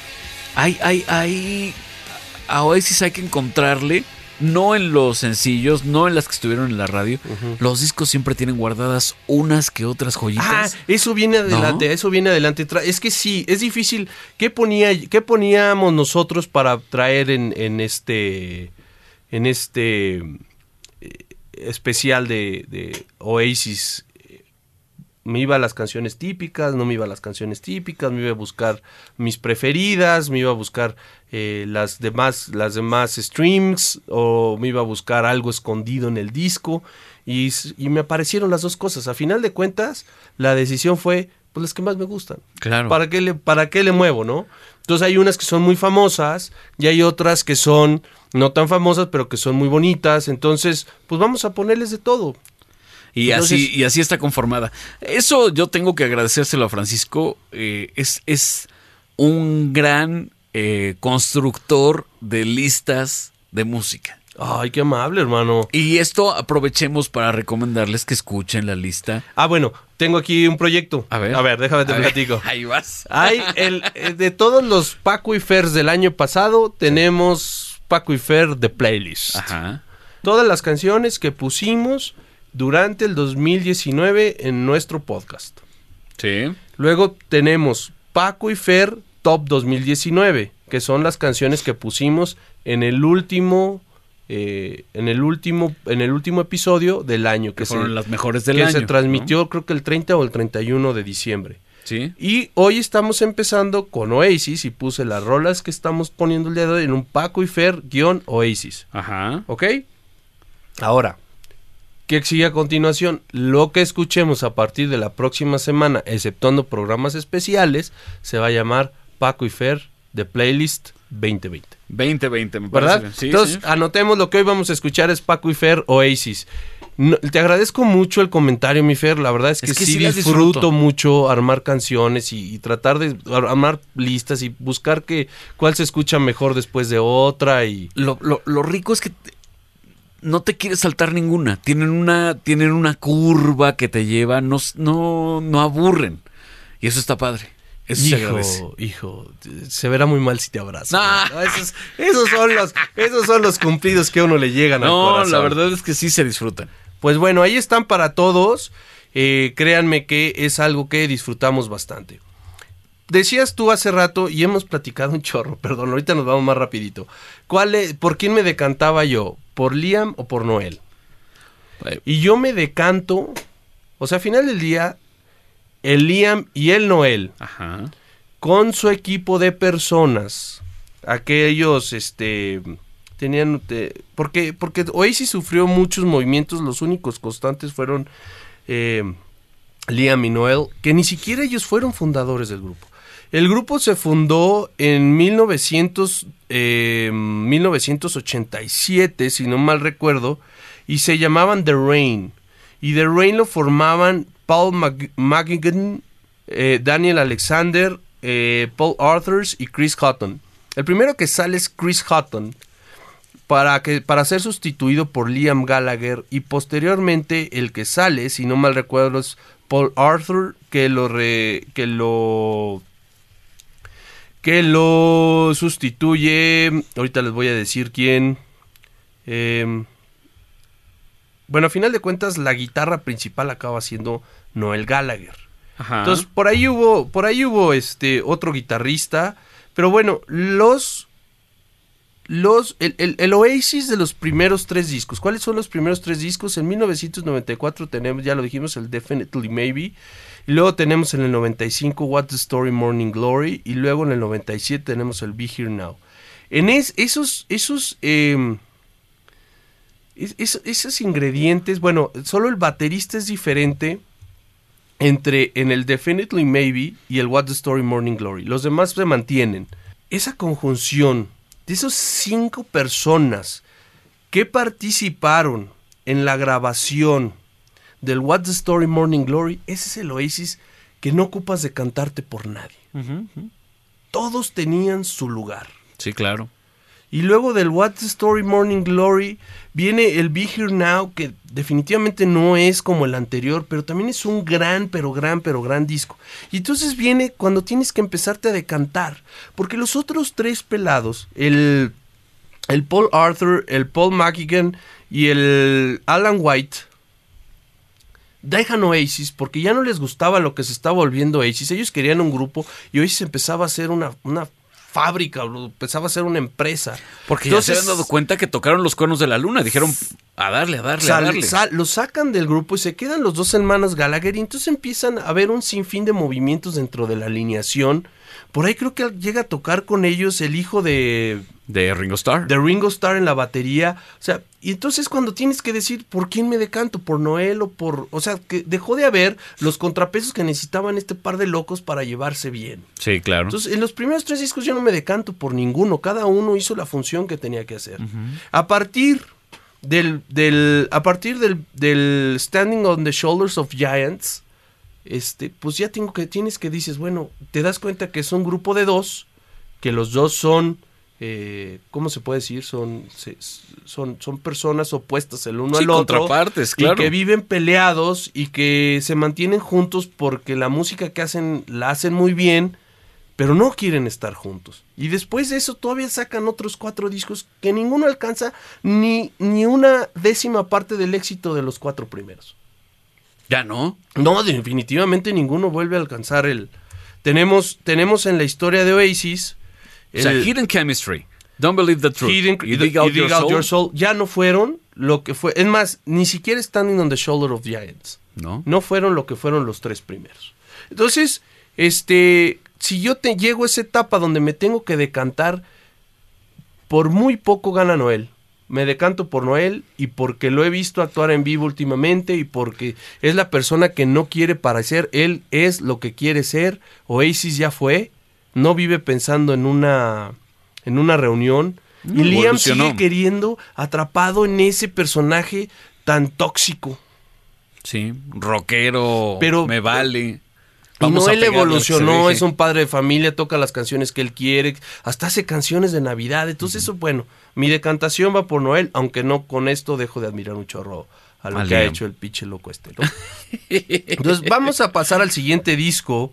Hay, hay, hay. A Oasis hay que encontrarle. No en los sencillos, no en las que estuvieron en la radio. Los discos siempre tienen guardadas unas que otras Ah, joyitas. eso viene adelante, eso viene adelante. Es que sí, es difícil. ¿Qué, ponía, qué poníamos nosotros para traer en, en este en este eh, especial de, de Oasis? Me iba a las canciones típicas, no me iba a las canciones típicas, me iba a buscar mis preferidas, me iba a buscar eh, las demás las demás streams o me iba a buscar algo escondido en el disco y, y me aparecieron las dos cosas. A final de cuentas, la decisión fue pues las que más me gustan. Claro. ¿Para qué le para qué le muevo, no? Entonces hay unas que son muy famosas y hay otras que son no tan famosas, pero que son muy bonitas. Entonces, pues vamos a ponerles de todo. Y Entonces- así, y así está conformada. Eso yo tengo que agradecérselo a Francisco. eh, es, es un gran eh, constructor de listas de música. Ay, qué amable, hermano. Y esto aprovechemos para recomendarles que escuchen la lista. Ah, bueno, tengo aquí un proyecto. A ver. A ver, déjame te ver, platico. Ahí vas. Hay el eh, de todos los Paco y Fers del año pasado, tenemos Paco y Fer de playlist. Ajá. Todas las canciones que pusimos durante el 2019 en nuestro podcast. Sí. Luego tenemos Paco y Fer Top 2019, que son las canciones que pusimos en el último eh, en el último en el último episodio del año Que que, fueron se, las mejores del que año. se ¿no? transmitió creo que el 30 o el 31 de diciembre. Sí. Y hoy estamos empezando con Oasis y puse las rolas que estamos poniendo el día de hoy en un Paco y Fer guion Oasis. Ajá. ¿Ok? Ahora, ¿qué sigue a continuación? Lo que escuchemos a partir de la próxima semana, exceptuando programas especiales, se va a llamar Paco y Fer de Playlist 2020. 2020, me parece. ¿Verdad? Sí, Entonces, anotemos lo que hoy vamos a escuchar es Paco y Fer Oasis. No- te agradezco mucho el comentario, mi Fer. La verdad es que, Es que sí, disfruto, disfruto. mucho armar canciones y, y tratar de ar- armar listas y buscar que cuál se escucha mejor después de otra y Lo, lo- lo rico es que no te quieres saltar ninguna. Tienen una, tienen una curva que te lleva, no, no, no aburren. Y eso está padre. Eso se agradece. hijo, hijo, se verá muy mal si te abrazo. Ah. ¿no? Esos, esos son los, esos son los cumplidos que a uno le llegan al No, corazón. la verdad es que sí se disfrutan. Pues bueno, ahí están para todos. Eh, créanme que es algo que disfrutamos bastante. Decías tú hace rato, y hemos platicado un chorro, perdón, ahorita nos vamos más rapidito. ¿Cuál es- ¿Por quién me decantaba yo? ¿Por Liam o por Noel? Y yo me decanto, o sea, al final del día, el Liam y el Noel, Ajá. con su equipo de personas, aquellos, este, tenían, te- porque, porque Oasis sufrió muchos movimientos, los únicos constantes fueron eh, Liam y Noel, que ni siquiera ellos fueron fundadores del grupo. El grupo se fundó en 1900, eh, 1987, si no mal recuerdo, y se llamaban The Rain. Y The Rain lo formaban Paul McGuigan, eh, Daniel Alexander, eh, Paul Arthurs y Chris Hutton. El primero que sale es Chris Hutton para, que, para ser sustituido por Liam Gallagher y posteriormente el que sale, si no mal recuerdo, es Paul Arthur que lo re- que lo que lo sustituye. Ahorita les voy a decir quién. Em, bueno, a final de cuentas la guitarra principal acaba siendo Noel Gallagher. Ajá. Entonces, por ahí hubo, por ahí hubo este otro guitarrista. Pero bueno, los. Los. El, el- el Oasis de los primeros tres discos. ¿Cuáles son los primeros tres discos? En 1994 tenemos, ya lo dijimos, el Definitely Maybe. Y luego tenemos en el 95 What's the Story Morning Glory. Y luego en el 97 tenemos el Be Here Now. En es- esos. esos em, es- es- esos ingredientes, bueno, solo el baterista es diferente entre en el Definitely Maybe y el What's the Story Morning Glory. Los demás se mantienen. Esa conjunción de esas cinco personas que participaron en la grabación del What's the Story Morning Glory, ese es el oasis que no ocupas de cantarte por nadie. Todos tenían su lugar. Sí, claro. Y luego del What's the Story Morning Glory viene el Be Here Now, que definitivamente no es como el anterior, pero también es un gran, pero gran, pero gran disco. Y entonces viene cuando tienes que empezarte a decantar, porque los otros tres pelados, el, el Paul Arthur, el Paul McGigan y el Alan White, dejan Oasis porque ya no les gustaba lo que se estaba volviendo Oasis. Ellos querían un grupo y Oasis empezaba a ser una fábrica, empezaba a ser una empresa. Porque ya se habían dado cuenta que tocaron los cuernos de la luna. Dijeron, a darle, a darle, a darle. lo sacan del grupo y se quedan los dos hermanos Gallagher y entonces empiezan a ver un sinfín de movimientos dentro de la alineación. Por ahí creo que llega a tocar con ellos el hijo de de Ringo Starr. De Ringo Starr en la batería. O sea, y entonces cuando tienes que decir por quién me decanto, por Noel o por. O sea, que dejó de haber los contrapesos que necesitaban este par de locos para llevarse bien. Sí, claro. Entonces, en los primeros tres discos yo no me decanto por ninguno. Cada uno hizo la función que tenía que hacer. A partir del. del a partir del, del Standing on the Shoulders of Giants. Este, pues ya tengo que, tienes que dices, bueno, te das cuenta que es un grupo de dos, que los dos son eh, ¿cómo se puede decir? Son, son, son personas opuestas el uno al otro. Contrapartes, claro. Y que viven peleados y que se mantienen juntos porque la música que hacen la hacen muy bien, pero no quieren estar juntos. Y después de eso todavía sacan otros cuatro discos que ninguno alcanza ni, ni una décima parte del éxito de los cuatro primeros. ¿Ya no? No, definitivamente ninguno vuelve a alcanzar el... Tenemos, tenemos en la historia de Oasis o sea, Hidden Chemistry, Don't Believe the Truth y Dig, Out, your, soul. ya no fueron lo que fue. Es más, ni siquiera Standing on the Shoulder of Giants. No. No fueron lo que fueron los tres primeros. Entonces, este, si yo te llego a esa etapa donde me tengo que decantar, por muy poco gana Noel. Me decanto por Noel y porque lo he visto actuar en vivo últimamente y porque es la persona que no quiere parecer, él es lo que quiere ser. Oasis ya fue no vive pensando en una, en una reunión. y Liam sigue queriendo, atrapado en ese personaje tan tóxico. Sí, rockero, pero me vale. y no él evolucionó, es un padre de familia, toca las canciones que él quiere, hasta hace canciones de Navidad. Entonces, eso, bueno, mi decantación va por Noel, aunque no con esto dejo de admirar un chorro a lo que ha hecho el pinche loco este. Entonces, vamos a pasar al siguiente disco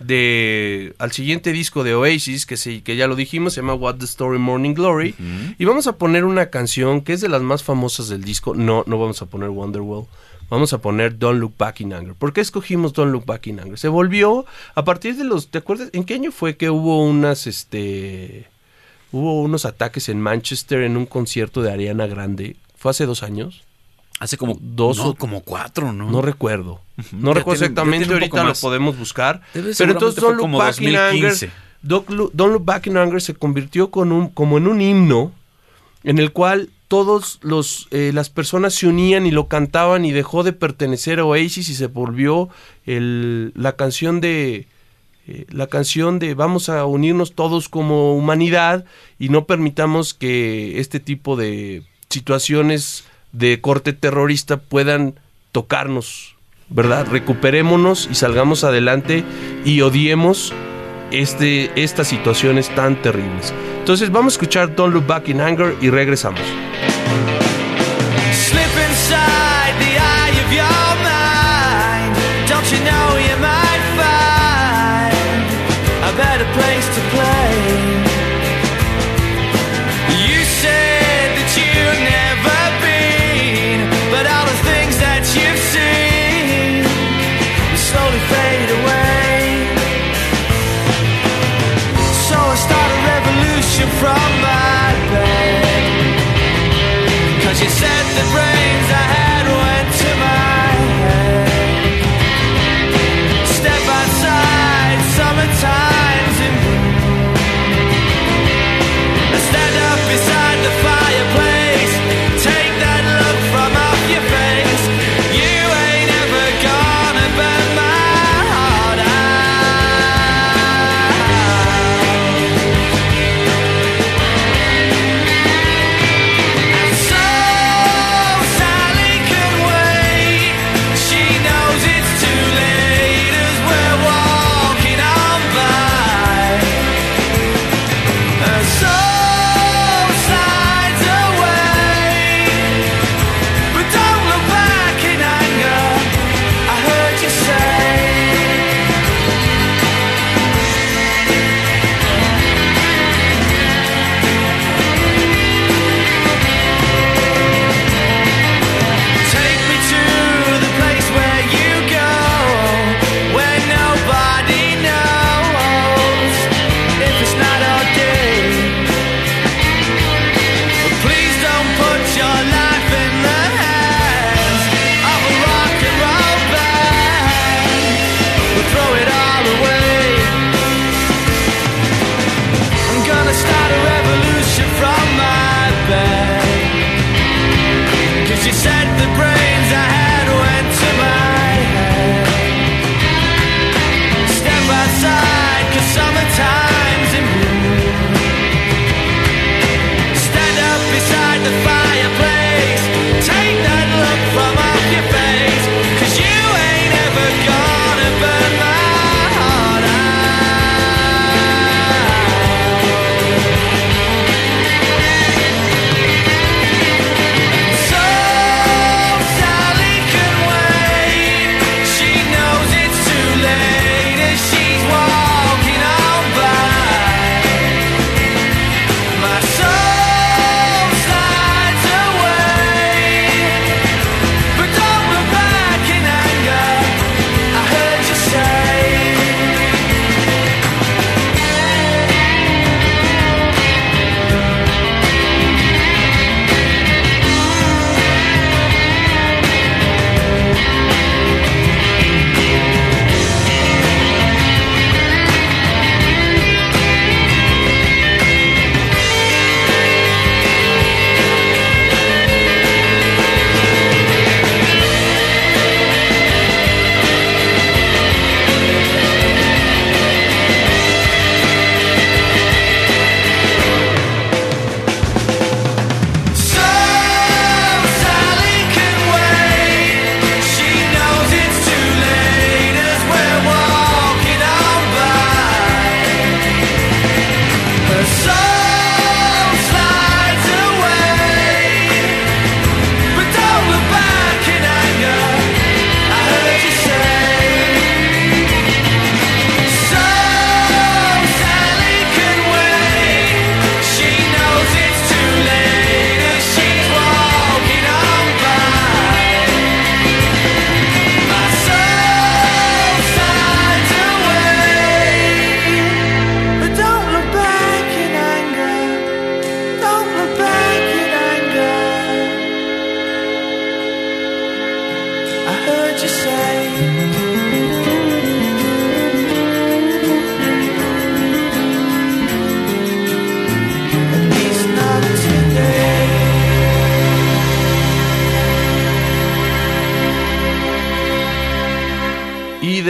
de al siguiente disco de Oasis que sí que ya lo dijimos se llama What the Story Morning Glory. Y vamos a poner una canción que es de las más famosas del disco. No no vamos a poner Wonderwall. Vamos a poner Don't Look Back in Anger. ¿por qué escogimos Don't Look Back in Anger? se volvió a partir de los ¿te acuerdas en qué año fue que hubo unas este hubo unos ataques en Manchester en un concierto de Ariana Grande fue hace dos años Hace como dos o como cuatro, ¿no? No recuerdo. No recuerdo exactamente, ahorita lo podemos buscar. pero entonces Don't Look, Back in Anger, Don't, Look, Back in Anger se convirtió con un, como en un himno en el cual todos los eh, las personas se unían y lo cantaban y dejó de pertenecer a Oasis y se volvió el, la canción de eh, la canción de vamos a unirnos todos como humanidad y no permitamos que este tipo de situaciones de corte terrorista puedan tocarnos, ¿verdad? Recuperémonos y salgamos adelante y odiemos este, estas situaciones tan terribles. Entonces vamos a escuchar Don't Look Back in Anger y regresamos.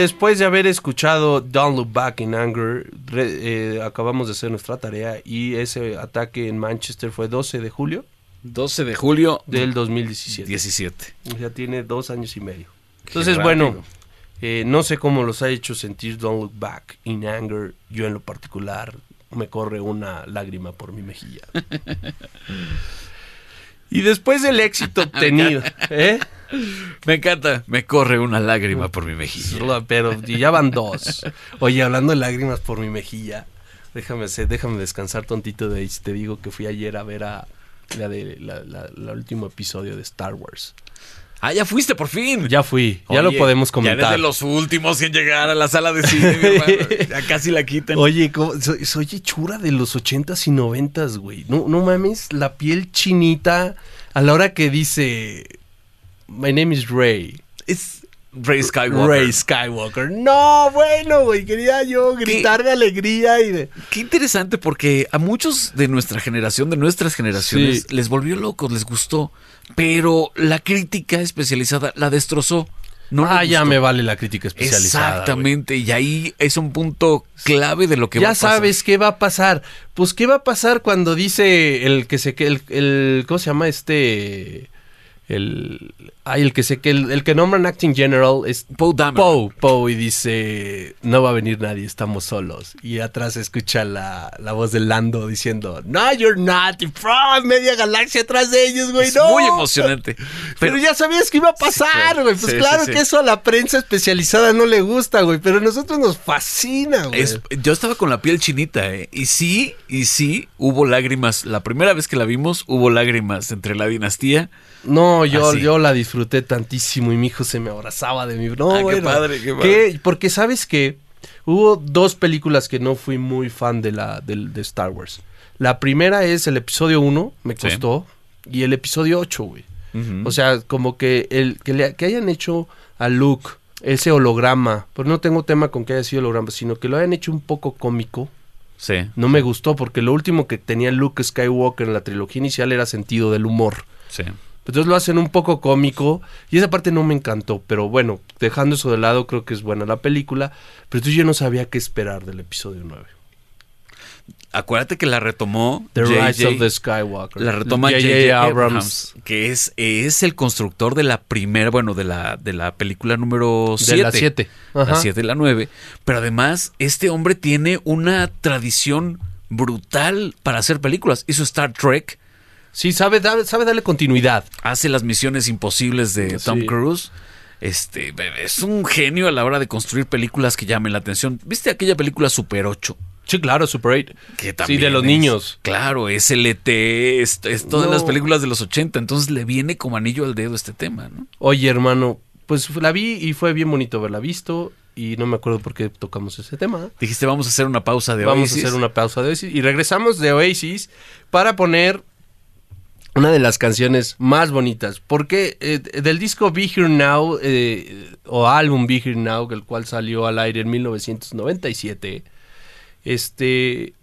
Después de haber escuchado Don't Look Back in Anger, re- eh, acabamos de hacer nuestra tarea y ese ataque en Manchester fue 12 de julio 12 de julio del 2017. 17. Ya tiene dos años y medio. Entonces, bueno, eh, no sé cómo los ha hecho sentir Don't Look Back in Anger. Yo en lo particular me corre una lágrima por mi mejilla. y después del éxito obtenido, ¿eh? Me encanta. Me corre una lágrima por mi mejilla. Pero ya van dos. Oye, hablando de lágrimas por mi mejilla, déjame déjame descansar tontito de ahí. si Te digo que fui ayer a ver a la de la, la- la último episodio de Star Wars. Ah, ya fuiste por fin. Ya fui, ya Oye, lo podemos Ya comentar. eres de los últimos en llegar a la sala de cine, mi hermano. Ya casi la quitan. Oye, ¿cómo? soy, soy hechura de los ochentas y noventas, güey. No, no mames, la piel chinita a la hora que dice My name is Ray. Es Rey Skywalker. Ray Skywalker. No, bueno, güey, quería yo gritar de alegría y de... Qué interesante porque a muchos de nuestra generación, de nuestras generaciones, Sí. les volvió locos, les gustó. Pero la crítica especializada la destrozó. No ah, ya me vale la crítica especializada. Exactamente, y ahí es un punto clave de lo que va ya a pasar. sabes qué va a pasar. Pues qué va a pasar cuando dice el que se el, el ¿cómo se llama este? El ay, el que se que el, el que nombran acting general es Poe. Poe, Poe y dice, no va a venir nadie, estamos solos. Y atrás se escucha la, la voz de Lando diciendo, no, you're not, y ¡prum! media galaxia atrás de ellos, güey, Es no. muy emocionante. Pero, ya sabías que iba a pasar, claro. güey. Pues Sí, claro sí. que eso a la prensa especializada no le gusta, güey. Pero a nosotros nos fascina, güey. Es- yo estaba con la piel chinita, ¿eh? Y sí, y sí, hubo lágrimas. La primera vez que la vimos, hubo lágrimas entre la dinastía. No, yo, Así. yo la disfruté tantísimo y mi hijo se me abrazaba de mi... No, Ah, qué bueno, padre, qué padre. que- Porque sabes que hubo dos películas que no fui muy fan de, la, del- de Star Wars. La primera es el episodio 1, me Sí. costó, y el episodio 8, güey. O sea, como que el que, le- que hayan hecho a Luke ese holograma, pero no tengo tema con que haya sido holograma, sino que lo hayan hecho un poco cómico. Sí. No me gustó porque lo último que tenía Luke Skywalker en la trilogía inicial era sentido del humor. Sí. Entonces lo hacen un poco cómico y esa parte no me encantó, pero bueno, dejando eso de lado creo que es buena la película, pero entonces yo no sabía qué esperar del episodio 9. Acuérdate que la retomó The J.J. Rise of the Skywalker. La retoma J.J. Abrams. Que es, es el constructor de la primera, bueno, de la, de la película número 7. De la siete. La Ajá. 7 y la 9. Pero además, este hombre tiene una tradición brutal para hacer películas. Hizo Star Trek, Sí, sabe, sabe darle continuidad. hace las misiones imposibles de Sí. Tom Cruise. Este, es un genio a la hora de construir películas que llamen la atención. ¿Viste aquella película Super 8? Sí, claro, Super 8. Que Sí, también de los es- niños. Claro, SLT, es, es todas No. las películas de los 80, entonces le viene como anillo al dedo este tema, ¿no? Oye, hermano, pues la vi y fue bien bonito haberla visto y no me acuerdo por qué tocamos ese tema. Dijiste, vamos a hacer una pausa de Vamos Oasis. a hacer una pausa de Oasis y regresamos de Oasis para poner una de las canciones más bonitas. Porque eh, del disco Be Here Now, eh, o álbum Be Here Now, el cual salió al aire en 1997, este,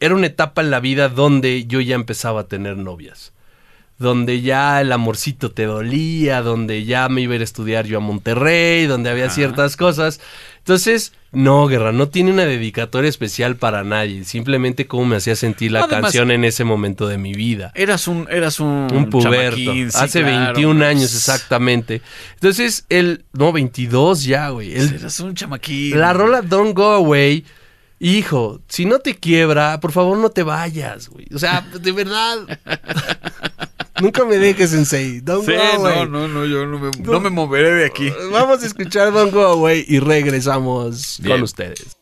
era una etapa en la vida donde yo ya empezaba a tener novias. Donde ya el amorcito te dolía, donde ya me iba a ir a estudiar yo a Monterrey, donde había Ajá. ciertas cosas. Entonces, no, Guerra, no tiene una dedicatoria especial para nadie. Simplemente cómo me hacía sentir la Además- canción en ese momento de mi vida. Eras un, eras un, Un puberto. sí, hace claro. 21 años exactamente. Entonces, el... No, 22 ya, güey. El, Eras un chamaquín. la rola Don't Go Away, hijo, si no te quiebra, por favor no te vayas, güey. O sea, de verdad. Nunca me dejes, Sensei. Don't Sí, Go Away. no, no, no, yo no me, no me moveré de aquí. Vamos a escuchar Don't Go Away y regresamos Bien. con ustedes.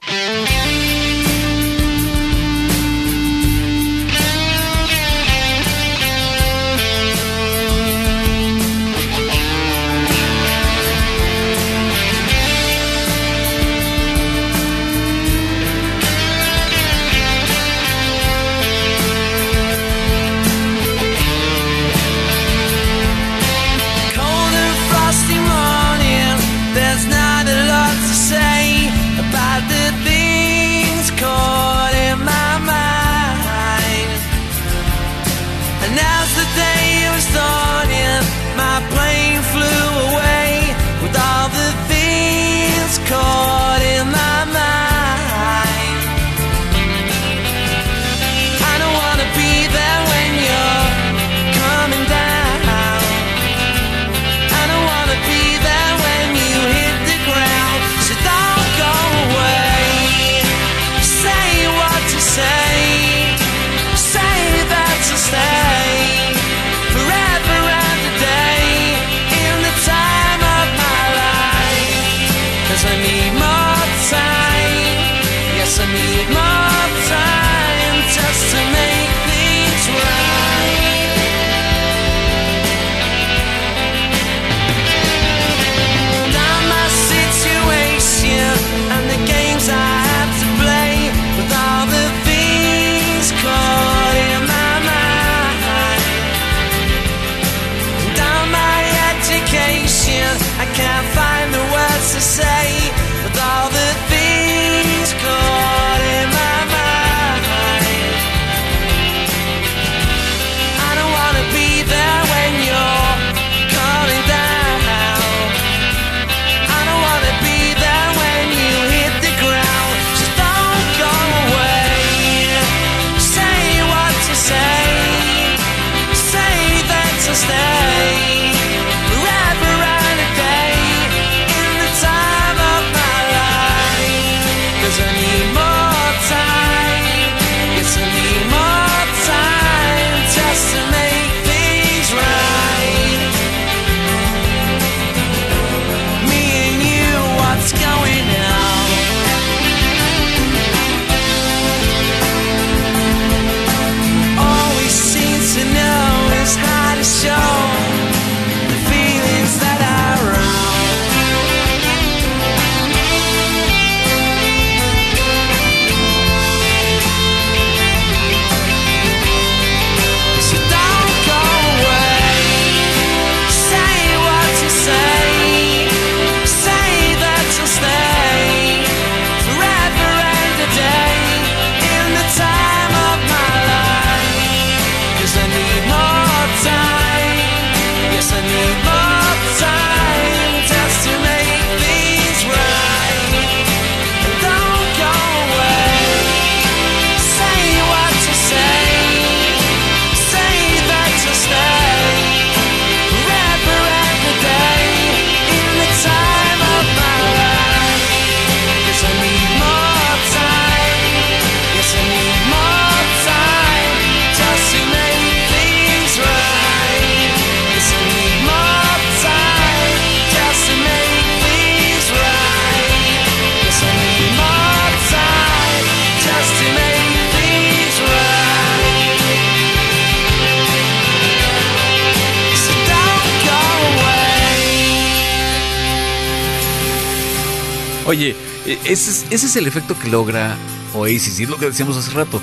Oye, eh, ese es, ese es el efecto que logra Oasis, y es lo que decíamos hace rato.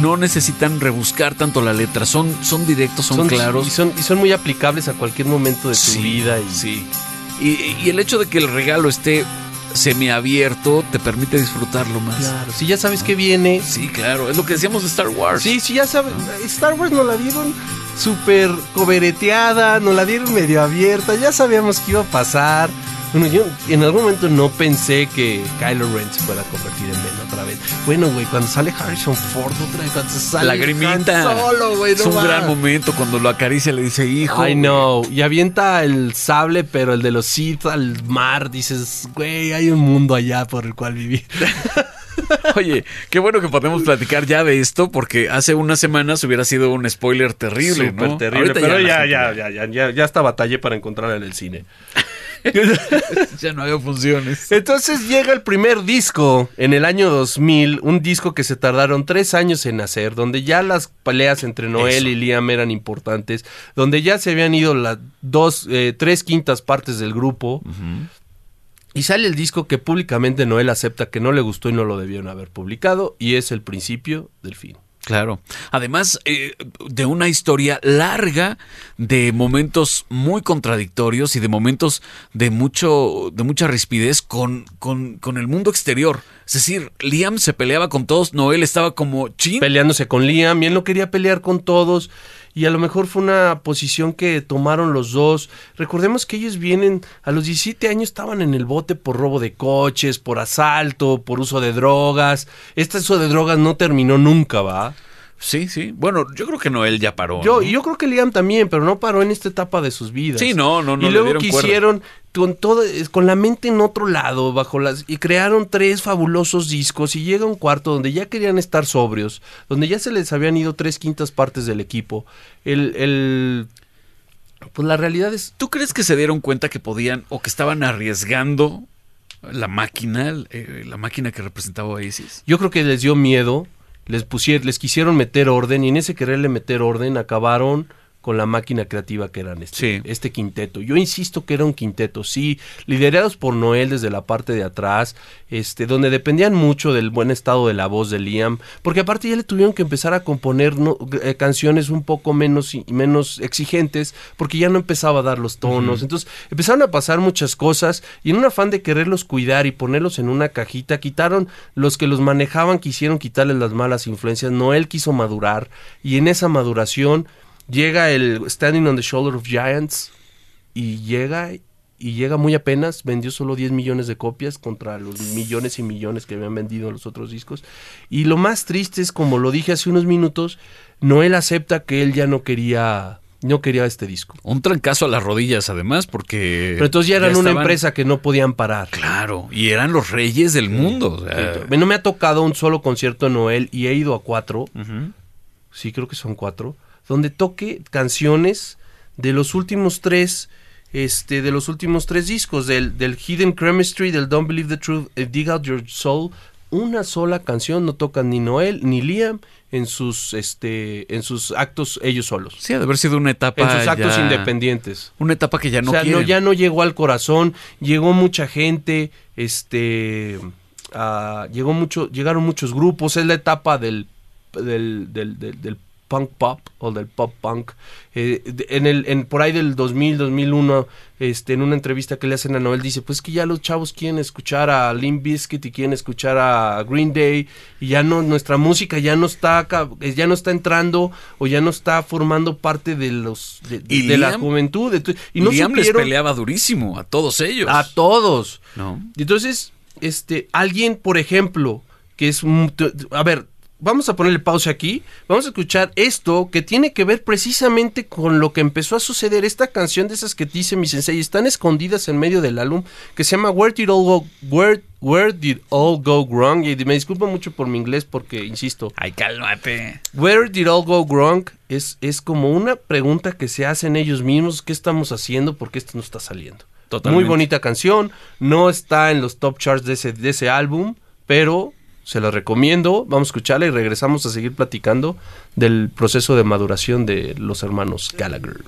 No necesitan rebuscar tanto la letra, son, son directos, son, claros. Y son, y son muy aplicables a cualquier momento de tu Sí, vida. Y, sí. Y, y el hecho de que el regalo esté semiabierto te permite disfrutarlo más. Claro, si ya sabes que viene. Sí, claro, es lo que decíamos de Star Wars. Sí, sí, ya sabes. Star Wars nos la dieron súper cobereteada, nos la dieron medio abierta, ya sabíamos que iba a pasar. Bueno, yo en algún momento no pensé que Kylo Ren se fuera a convertir en Ben otra vez. Bueno, güey, cuando sale Harrison Ford otra vez, cuando sale Lagrimita. Han Solo, güey, no es un va. gran momento cuando lo acaricia y le dice, hijo. I know. Y avienta el sable, pero el de los Sith al mar. Dices, güey, hay un mundo allá por el cual vivir. Oye, qué bueno que podemos platicar ya de esto, porque hace unas semanas hubiera sido un spoiler terrible, Súper ¿no? terrible. Ahorita pero ya, gente- ya, ya, ya, ya, ya hasta batallé para encontrarla en el cine. Ya no había funciones. Entonces llega el primer disco en el año 2000, un disco que se tardaron tres años en hacer, donde ya las peleas entre Noel Eso. y Liam eran importantes, donde ya se habían ido las dos, eh, tres quintas partes del grupo. Y sale el disco que públicamente Noel acepta que no le gustó y no lo debieron haber publicado, y es el principio del fin. Claro. Además, eh, de una historia larga de momentos muy contradictorios y de momentos de mucho, de mucha rispidez con, con, con el mundo exterior. Es decir, Liam se peleaba con todos, Noel estaba como chin. peleándose con Liam y él no quería pelear con todos y a lo mejor fue una posición que tomaron los dos. Recordemos que ellos vienen, a los 17 años estaban en el bote por robo de coches, por asalto, por uso de drogas. Este uso de drogas no terminó nunca, ¿va? Sí, sí. Bueno, yo creo que Noel ya paró. Yo, yo creo que Liam también, pero no paró en esta etapa de sus vidas. Sí, no, no, no Y luego quisieron con todo, con la mente en otro lado, bajo las y crearon tres fabulosos discos y llega un cuarto donde ya querían estar sobrios, donde ya se les habían ido tres quintas partes del equipo. El, el pues la realidad es ¿Tú crees que se dieron cuenta que podían o que estaban arriesgando la máquina, eh, la máquina que representaba Oasis? Yo creo que les dio miedo, les pusieron, les quisieron meter orden y en ese quererle meter orden acabaron con la máquina creativa que eran este, Sí. este quinteto. Yo insisto que era un quinteto, sí, liderados por Noel desde la parte de atrás, este, donde dependían mucho del buen estado de la voz de Liam, porque aparte ya le tuvieron que empezar a componer no- eh, canciones un poco menos y menos exigentes, porque ya no empezaba a dar los tonos. Entonces empezaron a pasar muchas cosas y en un afán de quererlos cuidar y ponerlos en una cajita, quitaron los que los manejaban, quisieron quitarles las malas influencias. Noel quiso madurar y en esa maduración llega el Standing on the Shoulder of Giants y llega y llega muy apenas, vendió solo 10 millones de copias contra los millones y millones que habían vendido los otros discos. Y lo más triste es, como lo dije hace unos minutos, Noel acepta que él ya no quería, no quería este disco. Un trancazo a las rodillas, además, porque. Pero entonces ya eran una estaban- empresa que no podían parar. Claro, y eran los reyes del mundo. o sea, No me ha tocado un solo concierto de Noel y he ido a cuatro, sí creo que son cuatro, donde toque canciones de los últimos tres, este, de los últimos tres discos, del, del Hidden Chemistry, del Don't Believe the Truth, eh, Dig Out Your Soul, una sola canción no tocan ni Noel ni Liam en sus, este, en sus actos ellos solos, Sí, ha de haber sido una etapa. en sus actos ya- independientes. Una etapa que ya no o sea, no, quieren. ya no llegó al corazón, llegó mucha gente, este, ah, llegó mucho, llegaron muchos grupos, es la etapa del, del, del, del- del punk pop o del pop punk. Eh, en el, en, por ahí del 2000, 2001, este, en una entrevista que le hacen a Noel, dice, pues que ya los chavos quieren escuchar a Limp Bizkit y quieren escuchar a Green Day y ya no, nuestra música ya no está, eh, ya no está entrando o ya no está formando parte de los, de, la juventud. Entonces, y no Liam les peleaba durísimo a todos ellos. a todos. ¿No? Entonces, este, alguien, por ejemplo, que es un, a ver, vamos a ponerle pausa aquí, vamos a escuchar esto que tiene que ver precisamente con lo que empezó a suceder, esta canción de esas que dice mi sensei, están escondidas en medio del álbum, que se llama Where Did All Go, Where, Where Did All Go Wrong, y me disculpo mucho por mi inglés porque, insisto, Ay, cálmate. Where did all go wrong? Es, es como una pregunta que se hacen ellos mismos, ¿qué estamos haciendo? Porque esto no está saliendo. Totalmente. Muy bonita canción, no está en los top charts de ese, de ese álbum, pero se la recomiendo, vamos a escucharla y regresamos a seguir platicando del proceso de maduración de los hermanos Gallagher.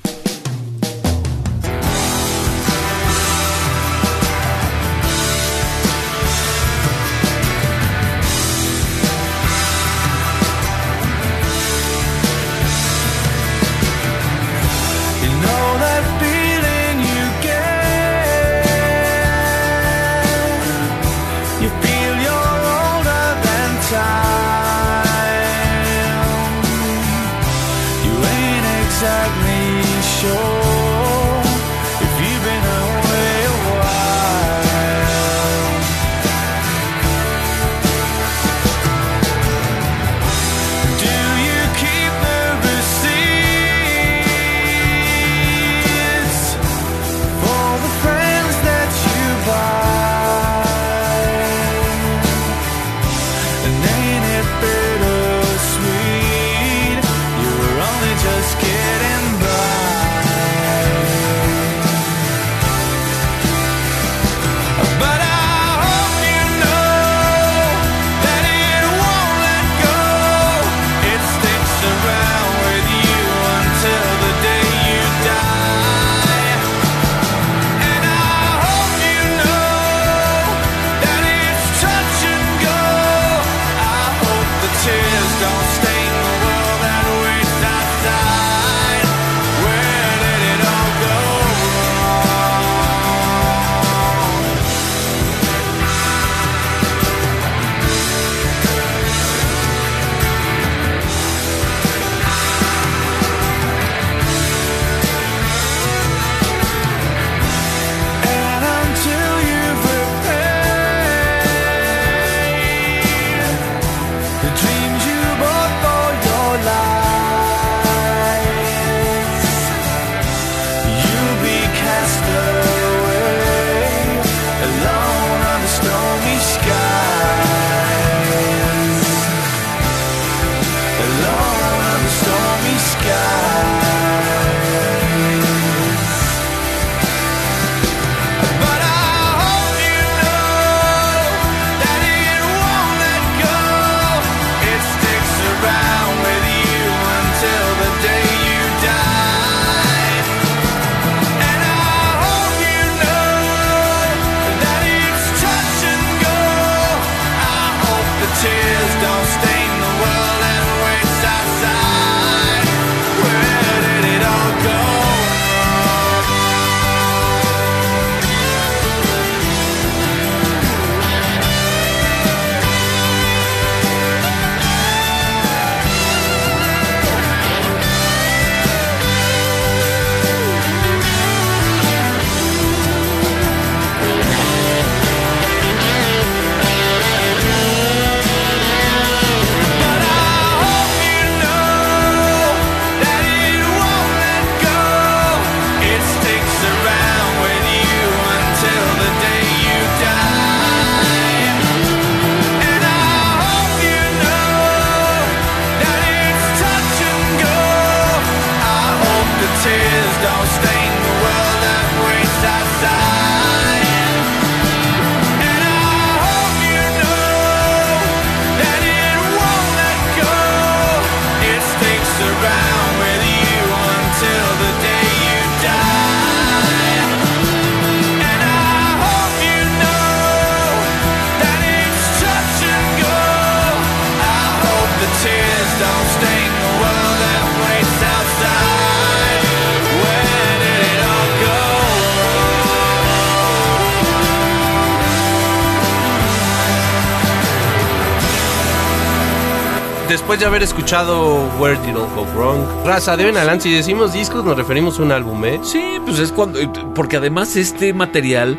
Después de haber escuchado Where Did All Go Wrong, raza de en adelante, si decimos discos, nos referimos a un álbum, ¿eh? Sí, pues es cuando. Porque además este material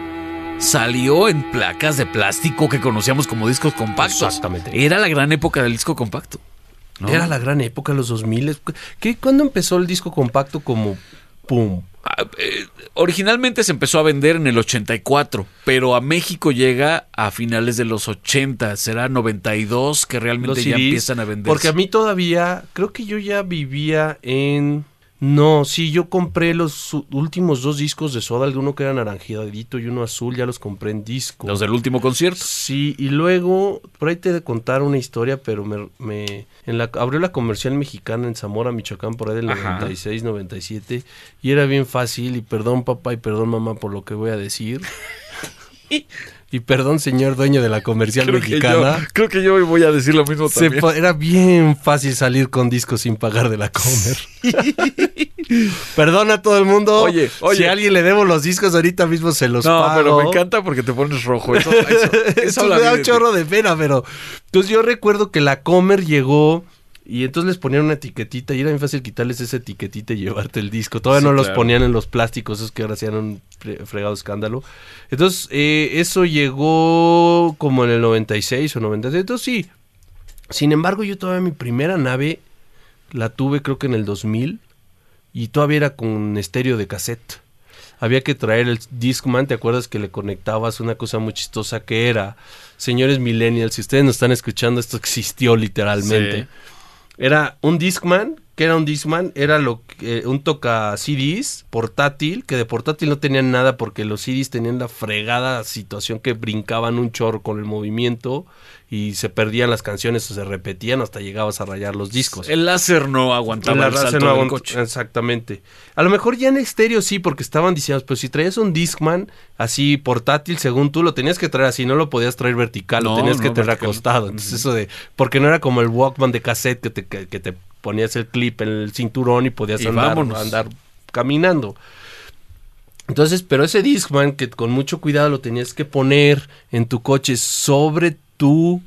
salió en placas de plástico que conocíamos como discos compactos. Exactamente. Era la gran época del disco compacto. ¿no? Era la gran época, los 2000. ¿Qué, ¿Cuándo empezó el disco compacto como pum? Ah, eh, originalmente se empezó a vender en el 84, pero a México llega a finales de los 80. Será 92 que realmente Los ya CDs? empiezan a vender. Porque a mí todavía, creo que yo ya vivía en... No, sí, yo compré los últimos dos discos de Soda, uno que era naranjadito y uno azul, ya los compré en disco. Los del último concierto. Sí, y luego, por ahí te he de contar una historia, pero me, me- en la, abrió la comercial mexicana en Zamora, Michoacán, por ahí del Ajá. 96, 97, y era bien fácil, y perdón papá y perdón mamá por lo que voy a decir. y perdón señor dueño de la comercial Creo que, mexicana. yo, creo que yo voy a decir lo mismo también. era bien fácil salir con discos sin pagar de la comer. Perdona a todo el mundo. Oye, oye. Si a alguien le debo los discos, ahorita mismo se los No, pago. pero me encanta porque te pones rojo. Eso, eso- eso Eso me da un chorro de pena, pero. Entonces yo recuerdo que la Comer llegó y entonces les ponían una etiquetita y era bien fácil quitarles esa etiquetita y llevarte el disco. Todavía Sí, no los claro. ponían en los plásticos, esos que ahora hacían un fre- fregado escándalo. Entonces, eh, eso llegó como en el 96 o 97. Entonces sí. Sin embargo, yo todavía mi primera nave la tuve creo que en el 2000 y todavía era con estéreo de cassette. Había que traer el Discman, ¿te acuerdas que le conectabas una cosa muy chistosa que era, señores millennials, si ustedes nos están escuchando, esto existió literalmente. Sí. Era un Discman, que era un Discman, era lo que- un toca CDs portátil, que de portátil no tenían nada porque los CDs tenían la fregada situación que brincaban un chorro con el movimiento y se perdían las canciones o se repetían hasta llegabas a rayar los discos. El láser no aguantaba el salto no del aguant- coche. Exactamente. A lo mejor ya en estéreo sí, porque estaban diseñados, pero si traías un Discman así portátil, según tú, lo tenías que traer así, no lo podías traer vertical, No, lo tenías que traer vertical. acostado. Entonces eso de, porque no era como el Walkman de cassette que te, que, que te ponías el clip en el cinturón y podías Y andar, andar caminando. Entonces, pero ese Discman que con mucho cuidado lo tenías que poner en tu coche sobre tu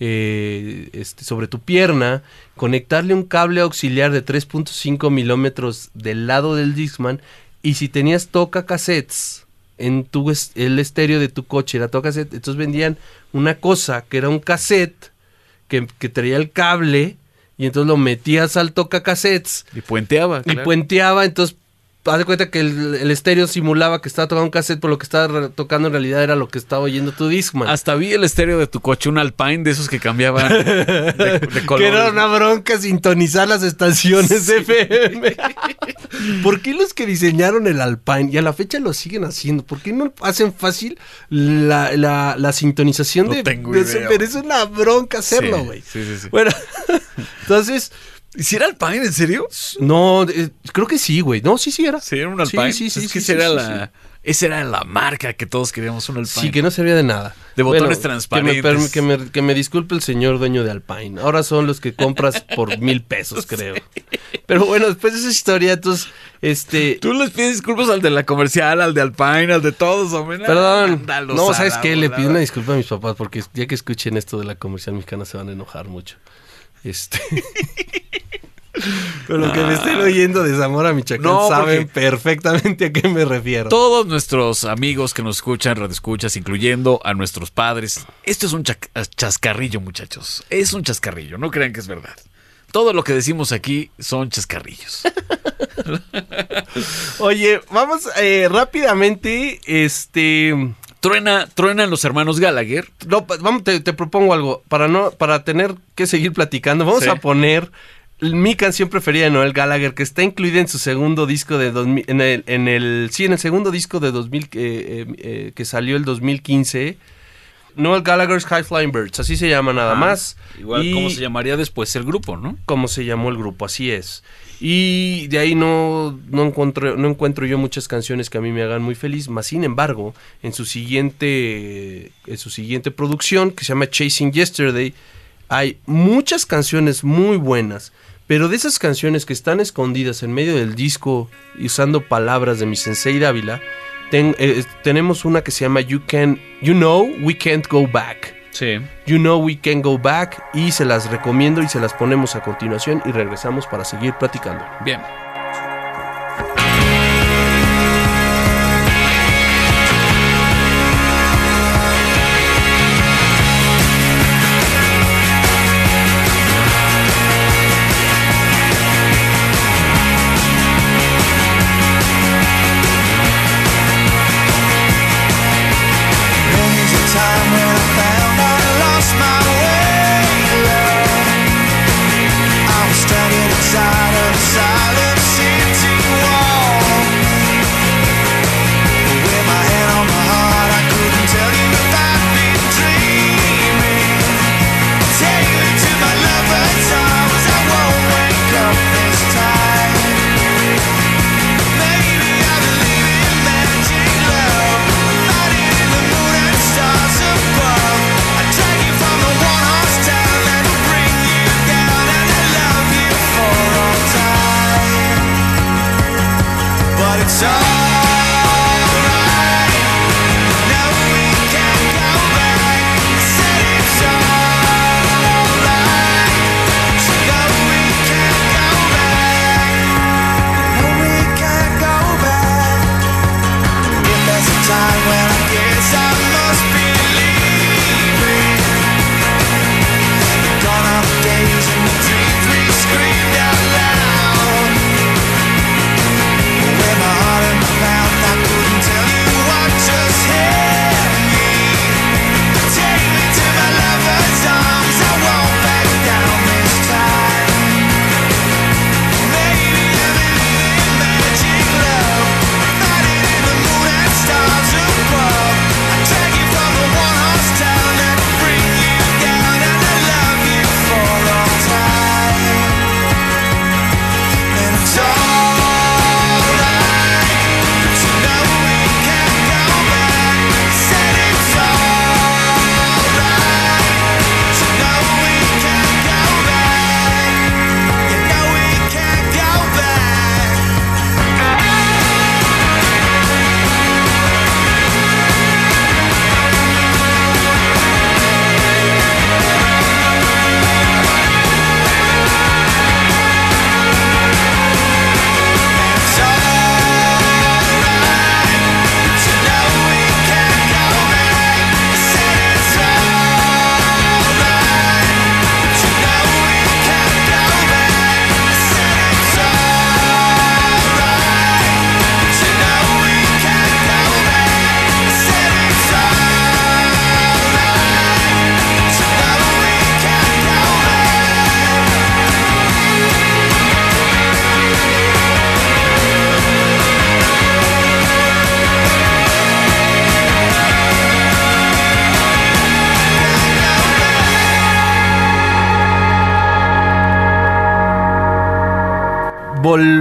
eh, este, sobre tu pierna, conectarle un cable auxiliar de 3.5 milímetros del lado del Discman y si tenías toca cassettes en tu el estéreo de tu coche era toca cassette, entonces vendían una cosa que era un cassette que, que traía el cable y entonces lo metías al toca cassettes Y puenteaba. y puenteaba, entonces haz de cuenta que el, el estéreo simulaba que estaba tocando un cassette, pero lo que estaba tocando en realidad era lo que estaba oyendo tu Discman. Hasta vi el estéreo de tu coche, un Alpine de esos que cambiaban de, de que era una bronca sintonizar las estaciones de FM. ¿Por qué los que diseñaron el Alpine y a la fecha lo siguen haciendo? ¿Por qué no hacen fácil la, la- la sintonización No de, tengo de- idea, Pero es una bronca hacerlo, Sí, güey. sí, sí, sí. Bueno, entonces, ¿Y si era Alpine, en serio? no, eh, creo que sí, güey. No, sí, sí era. Sí, era un Alpine. sí, sí, es que sí, esa era sí, la, Esa era la marca que todos queríamos, un Alpine. Sí, que no servía de nada. De botones que me, transparentes. que, me, que me disculpe el señor dueño de Alpine. Ahora son los que compras por mil pesos, creo. Pero bueno, después de esa historia, entonces, este... Tú les pides disculpas al de la comercial, al de Alpine, al de todos, hombre. Perdón. Mándalos No, ¿sabes qué? Le pido una disculpa a mis papás porque ya que escuchen esto de la comercial mexicana se van a enojar mucho. Este... Con lo que me estén oyendo de Zamora Michoacán No, saben perfectamente a qué me refiero. Todos nuestros amigos que nos escuchan, radioescuchas, incluyendo a nuestros padres, esto es un chascarrillo, muchachos. Es un chascarrillo, no crean que es verdad. Todo lo que decimos aquí son chascarrillos. Oye, vamos eh, rápidamente, este... Truena, truenan los hermanos Gallagher. No, vamos, te, te propongo algo. Para no, para tener que seguir platicando, vamos Sí. a poner mi canción preferida de Noel Gallagher, que está incluida en su segundo disco de 2000, en el, en el, sí, en el segundo disco de 2000 que, eh, eh, que salió el 2015. Noel Gallagher's High Flying Birds, así se llama nada más. Igual, Y- ¿cómo se llamaría después el grupo, no? como se llamó el grupo, así es. Y de ahí no, no, encuentro, no encuentro yo muchas canciones que a mí me hagan muy feliz, más sin embargo, en su siguiente, en su siguiente producción, que se llama Chasing Yesterday, hay muchas canciones muy buenas, pero de esas canciones que están escondidas en medio del disco usando palabras de mi sensei Dávila, eh, tenemos una que se llama You Can, You Know We Can't Go Back. Sí. You Know We Can Go Back y se las recomiendo y se las ponemos a continuación y regresamos para seguir platicando. Bien.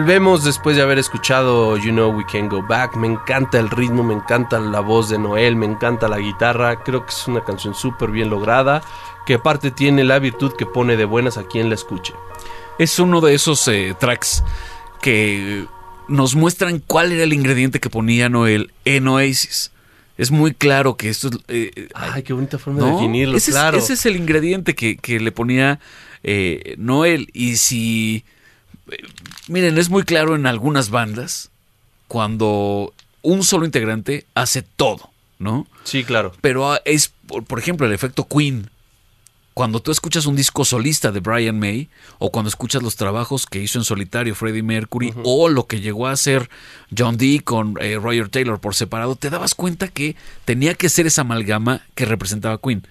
Volvemos después de haber escuchado You Know We Can Go Back. Me encanta el ritmo, me encanta la voz de Noel, me encanta la guitarra. Creo que es una canción súper bien lograda, que aparte tiene la virtud que pone de buenas a quien la escuche. Es uno de esos eh, tracks que nos muestran cuál era el ingrediente que ponía Noel en Oasis. Es muy claro que esto es... eh, Ay, qué bonita forma de definirlo, ese, es- claro. ese es el ingrediente que, que le ponía eh, Noel. Y si... eh, miren, es muy claro en algunas bandas cuando un solo integrante hace todo, ¿no? Sí, claro. Pero ah, es, por, ejemplo, el efecto Queen. Cuando tú escuchas un disco solista de Brian May, o cuando escuchas los trabajos que hizo en solitario Freddie Mercury, o lo que llegó a hacer John Dee con eh, Roger Taylor por separado, te dabas cuenta que tenía que ser esa amalgama que representaba Queen.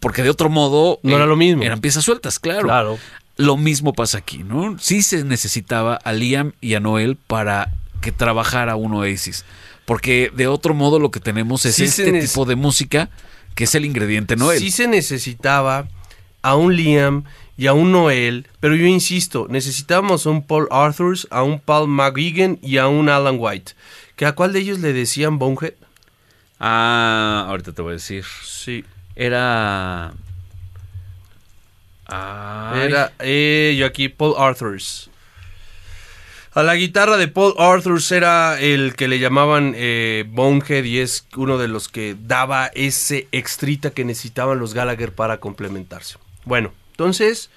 Porque de otro modo. eh, No era lo mismo. Eran piezas sueltas, claro. Claro. Lo mismo pasa aquí, ¿no? Sí se necesitaba a Liam y a Noel para que trabajara un Oasis. Porque de otro modo lo que tenemos es Sí este tipo de música que es el ingrediente Noel. Sí se necesitaba a un Liam y a un Noel, pero yo insisto, necesitábamos a un Paul Arthurs, a un Paul McGuigan y a un Alan White. ¿Que ¿A cuál de ellos le decían Bonehead? Ah, ahorita te voy a decir. Sí. Era. Era eh, yo aquí, Paul Arthurs. A la guitarra de Paul Arthurs era el que le llamaban eh, Bonehead y es uno de los que daba ese extrita que necesitaban los Gallagher para complementarse. Bueno, entonces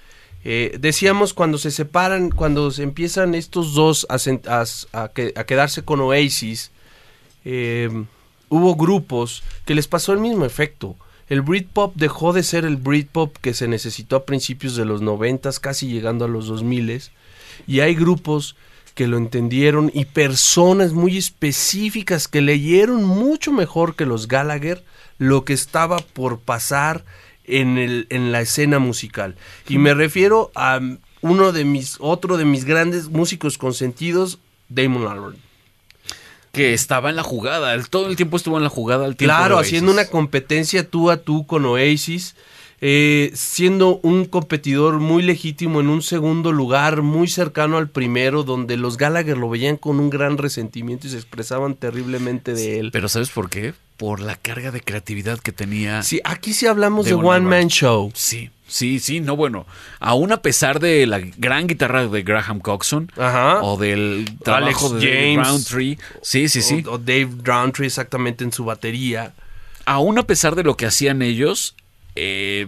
eh, decíamos cuando se separan, cuando se empiezan estos dos a quedarse con Oasis, eh, hubo grupos que les pasó el mismo efecto. El Britpop dejó de ser el Britpop que se necesitó a principios de los noventas, casi llegando a los 2000 y hay grupos que lo entendieron y personas muy específicas que leyeron mucho mejor que los Gallagher lo que estaba por pasar en, el, en la escena musical. Y me refiero a uno de mis, otro de mis grandes músicos consentidos, Damon Albarn. Que estaba en la jugada. él todo el tiempo estuvo en la jugada. al tiempo Claro, haciendo una competencia tú a tú con Oasis, eh, siendo un competidor muy legítimo en un segundo lugar, muy cercano al primero, donde los Gallagher lo veían con un gran resentimiento y se expresaban terriblemente de él. Pero ¿sabes por qué? Por la carga de creatividad que tenía. Sí, aquí sí hablamos de One. Man Show. Sí, sí, sí, no, bueno, aún a pesar de la gran guitarra de Graham Coxon Ajá. o del trabajo Alex de Dave James. Roundtree, sí, sí, sí, O, o Dave Roundtree exactamente en su batería. aún a pesar de lo que hacían ellos, eh,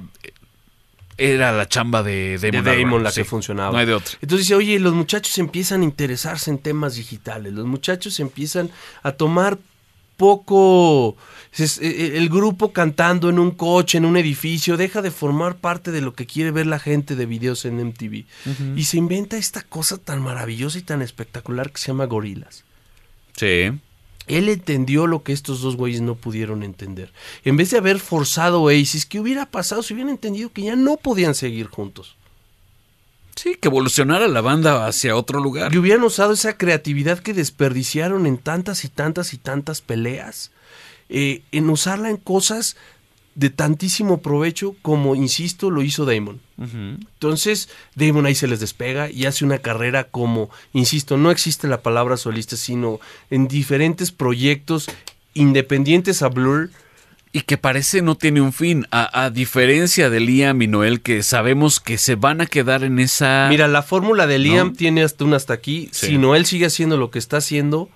era la chamba de De Damon, Damon Albarn, la sí, que funcionaba. No hay de otra. Entonces dice, oye, los muchachos empiezan a interesarse en temas digitales, los muchachos empiezan a tomar poco eh, el grupo cantando en un coche, en un edificio, deja de formar parte de lo que quiere ver la gente de videos en MTV. Y se inventa esta cosa tan maravillosa y tan espectacular que se llama Gorilas. Sí. Él entendió lo que estos dos güeyes no pudieron entender. En vez de haber forzado Oasis, ¿qué hubiera pasado si hubieran entendido que ya no podían seguir juntos? Sí, que evolucionara la banda hacia otro lugar. que hubieran usado esa creatividad que desperdiciaron en tantas y tantas y tantas peleas, eh, en usarla en cosas de tantísimo provecho como, insisto, lo hizo Damon. Entonces, Damon ahí se les despega y hace una carrera como, insisto, no existe la palabra solista, sino en diferentes proyectos independientes a Blur. Y que parece no tiene un fin, a, a diferencia de Liam y Noel, que sabemos que se van a quedar en esa... Mira, la fórmula de Liam ¿No? tiene hasta un hasta aquí. Sí. Si Noel sigue haciendo lo que está haciendo,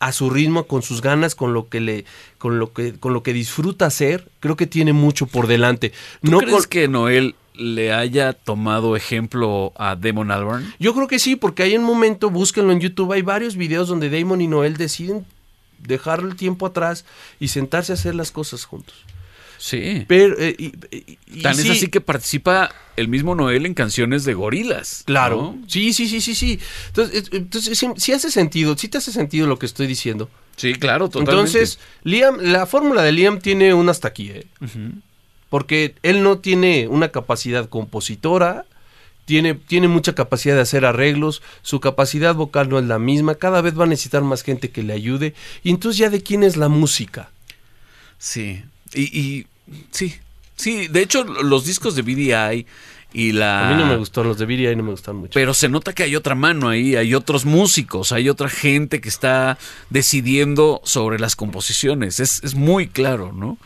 a su ritmo, con sus ganas, con lo que le, con lo que, con lo que disfruta hacer, creo que tiene mucho por delante. ¿Tú No crees con- que Noel le haya tomado ejemplo a Damon Albarn? Yo creo que sí, porque hay un momento, búsquenlo en YouTube, hay varios videos donde Damon y Noel deciden dejar el tiempo atrás y sentarse a hacer las cosas juntos. Sí. Pero, eh, y- y- y Tan es sí, así que participa el mismo Noel en canciones de gorilas. Claro. ¿no? Sí, sí, sí, sí, sí. Entonces, es- entonces sí, sí hace sentido, sí te hace sentido lo que estoy diciendo. Sí, claro, totalmente. Entonces, Liam, la fórmula de Liam tiene un hasta aquí, ¿eh? Porque él no tiene una capacidad compositora, tiene, tiene mucha capacidad de hacer arreglos, su capacidad vocal no es la misma, cada vez va a necesitar más gente que le ayude, y entonces ya de quién es la música. Sí. Y, y sí, sí. De hecho, los discos de BDI y la... A mí no me gustaron los de y no me gustan mucho. Pero se nota que hay otra mano ahí, hay otros músicos, hay otra gente que está decidiendo sobre las composiciones. Es, es muy claro, ¿no?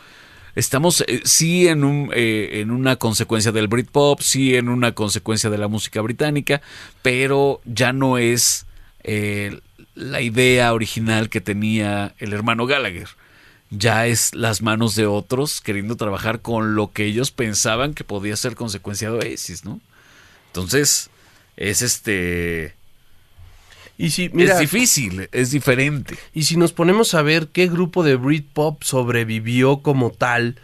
Estamos eh, sí en, un, eh, en una consecuencia del Britpop, sí en una consecuencia de la música británica, pero ya no es eh, la idea original que tenía el hermano Gallagher. Ya es las manos de otros queriendo trabajar con lo que ellos pensaban que podía ser consecuencia de Oasis, ¿no? Entonces, es este. y si, mira, es difícil, es diferente. y si nos ponemos a ver qué grupo de Britpop sobrevivió como tal,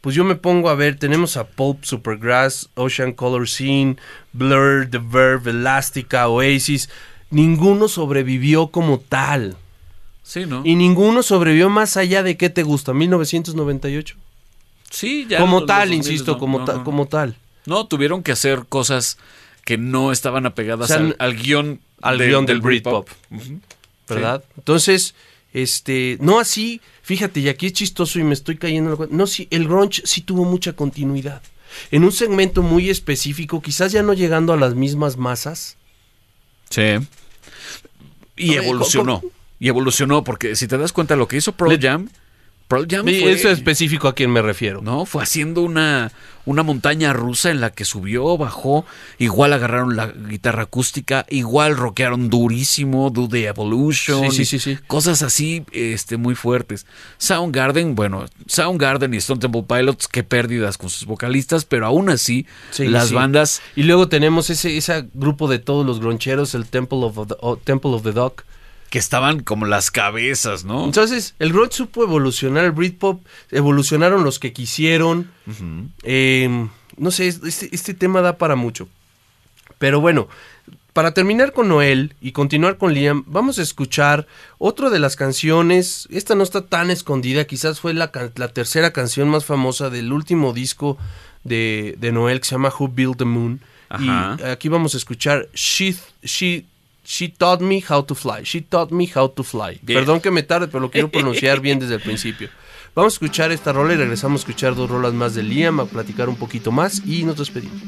pues yo me pongo a ver, tenemos a Pulp, Supergrass, Ocean Color Scene, Blur, The Verve, Elastica, Oasis. Ninguno sobrevivió como tal. Sí, ¿no? Y ninguno sobrevivió más allá de qué te gusta, 1998. sí, ya como los- tal, los 2000 insisto, no, como, no, ta- como tal. No, tuvieron que hacer cosas que no estaban apegadas O sea, al, al guion al de- guion del Britpop. Ujú. ¿verdad? Entonces, este, no así, fíjate, y aquí es chistoso y me estoy cayendo en la. No, sí, el grunge sí tuvo mucha continuidad. En un segmento muy específico, quizás ya no llegando a las mismas masas. Sí. Y Oye, evolucionó. Y evolucionó, porque si te das cuenta lo que hizo Pearl Le- Jam, Pearl Jam fue, Eso específico a quien me refiero. ¿no? Fue haciendo una, una montaña rusa en la que subió, bajó, igual agarraron la guitarra acústica, igual rockearon durísimo, Do the Evolution, Sí, sí, sí, sí. cosas así este, muy fuertes. Soundgarden, bueno, Soundgarden y Stone Temple Pilots, qué pérdidas con sus vocalistas, pero aún así, Sí, las bandas Y luego tenemos ese, ese grupo de todos los groncheros, el Temple of the, Temple of the Dog. Que estaban como las cabezas, ¿no? Entonces, el grunge supo evolucionar, el Britpop, evolucionaron los que quisieron. Eh, no sé, este, este tema da para mucho. Pero bueno, para terminar con Noel y continuar con Liam, vamos a escuchar otra de las canciones. Esta no está tan escondida, quizás fue la, tercera canción más famosa del último disco de, de Noel que se llama Who Built the Moon. Ajá. Y aquí vamos a escuchar She, She, She Taught Me How to Fly. She Taught Me How to Fly. Bien. Perdón que me tarde, pero lo quiero pronunciar bien desde el principio. Vamos a escuchar esta rola y regresamos a escuchar dos rolas más de Liam, a platicar un poquito más y nos despedimos.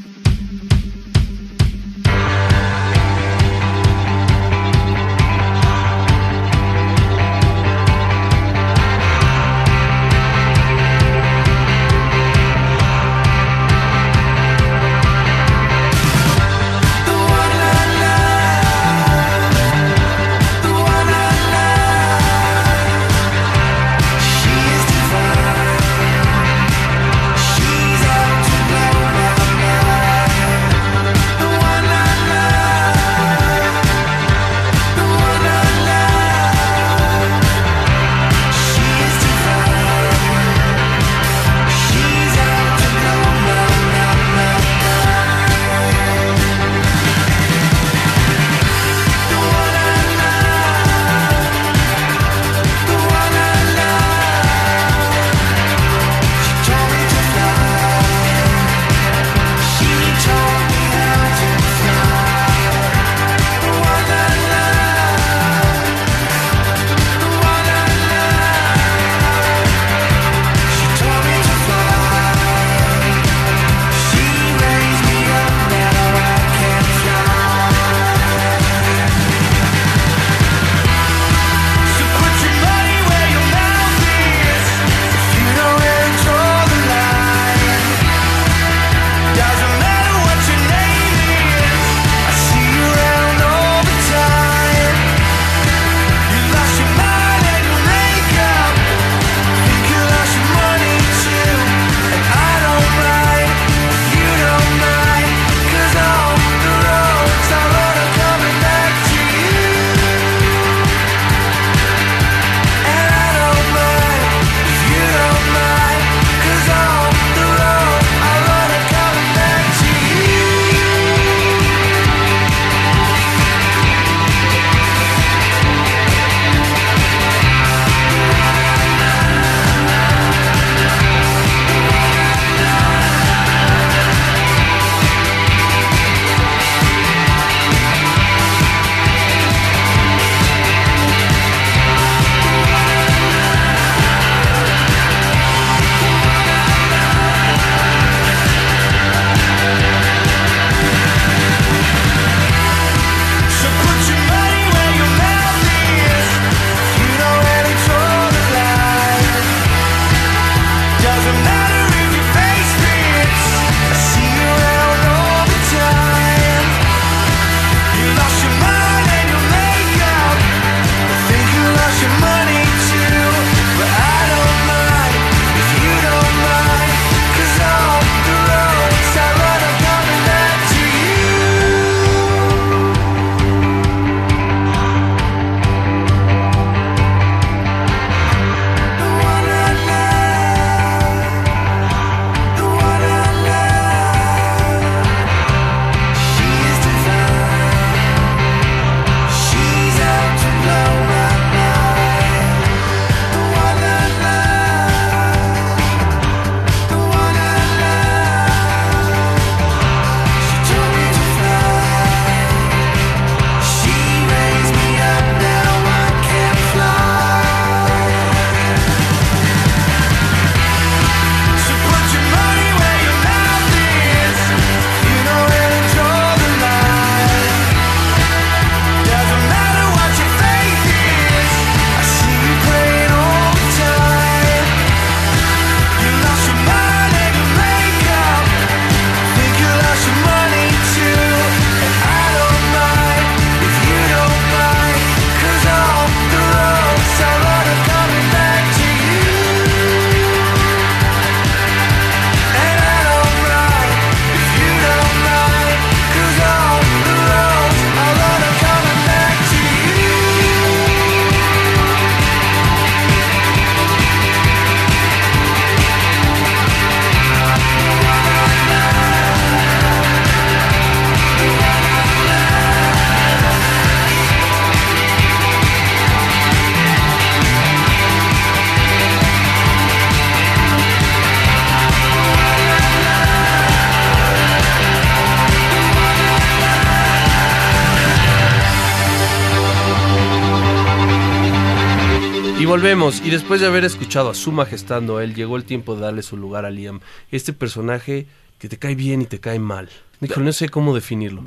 Volvemos. Y después de haber escuchado a su majestad Noel, llegó el tiempo de darle su lugar a Liam. Este personaje que te cae bien y te cae mal. Híjole, no sé cómo definirlo.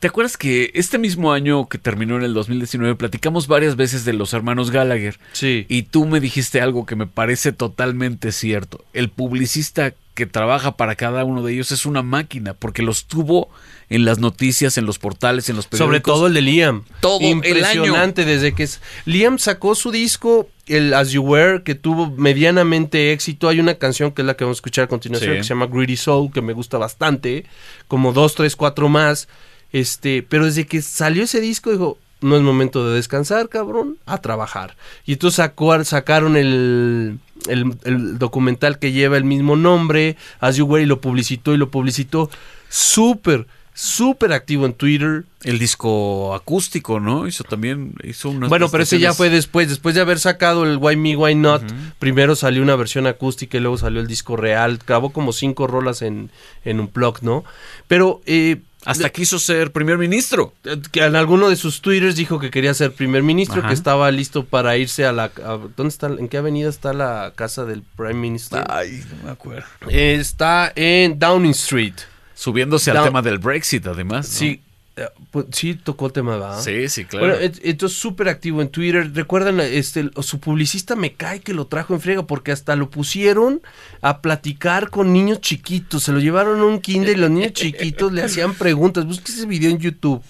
¿Te acuerdas que este mismo año que terminó en el 2019 platicamos varias veces de los hermanos Gallagher? Sí. Y tú me dijiste algo que me parece totalmente cierto. El publicista que trabaja para cada uno de ellos es una máquina, porque los tuvo en las noticias, en los portales, en los periódicos. Sobre todo el de Liam. Todo el Impresionante desde que es... Liam sacó su disco, el As You Were, que tuvo medianamente éxito. Hay una canción que es la que vamos a escuchar a continuación, Sí. que se llama Greedy Soul, que me gusta bastante. Como dos, tres, cuatro más. Este, pero desde que salió ese disco, dijo, no es momento de descansar, cabrón, a trabajar. Y entonces sacó, sacaron el, el, el documental que lleva el mismo nombre, As You Were, y lo publicitó y lo publicitó súper, súper activo en Twitter. El disco acústico, ¿no? Hizo también, hizo unas Bueno, pero ese ya fue después, después de haber sacado el Why Me, Why Not, primero salió una versión acústica y luego salió el disco real, grabó como cinco rolas en, en un blog, ¿no? Pero eh, Hasta quiso ser primer ministro. que en alguno de sus twitters dijo que quería ser primer ministro, Ajá. que estaba listo para irse a la... a- ¿Dónde está? ¿En qué avenida está la casa del Prime Minister? Ay, no me acuerdo. Eh, está en Downing Street. Subiéndose al No. tema del Brexit, además. ¿no? Sí, eh, pues, sí tocó el tema, ¿verdad? Sí, sí, claro. Bueno, entonces súper activo en Twitter. Recuerdan, este, su publicista me cae que lo trajo en friega porque hasta lo pusieron a platicar con niños chiquitos. Se lo llevaron a un kinder y los niños chiquitos le hacían preguntas. Busque ese video en YouTube.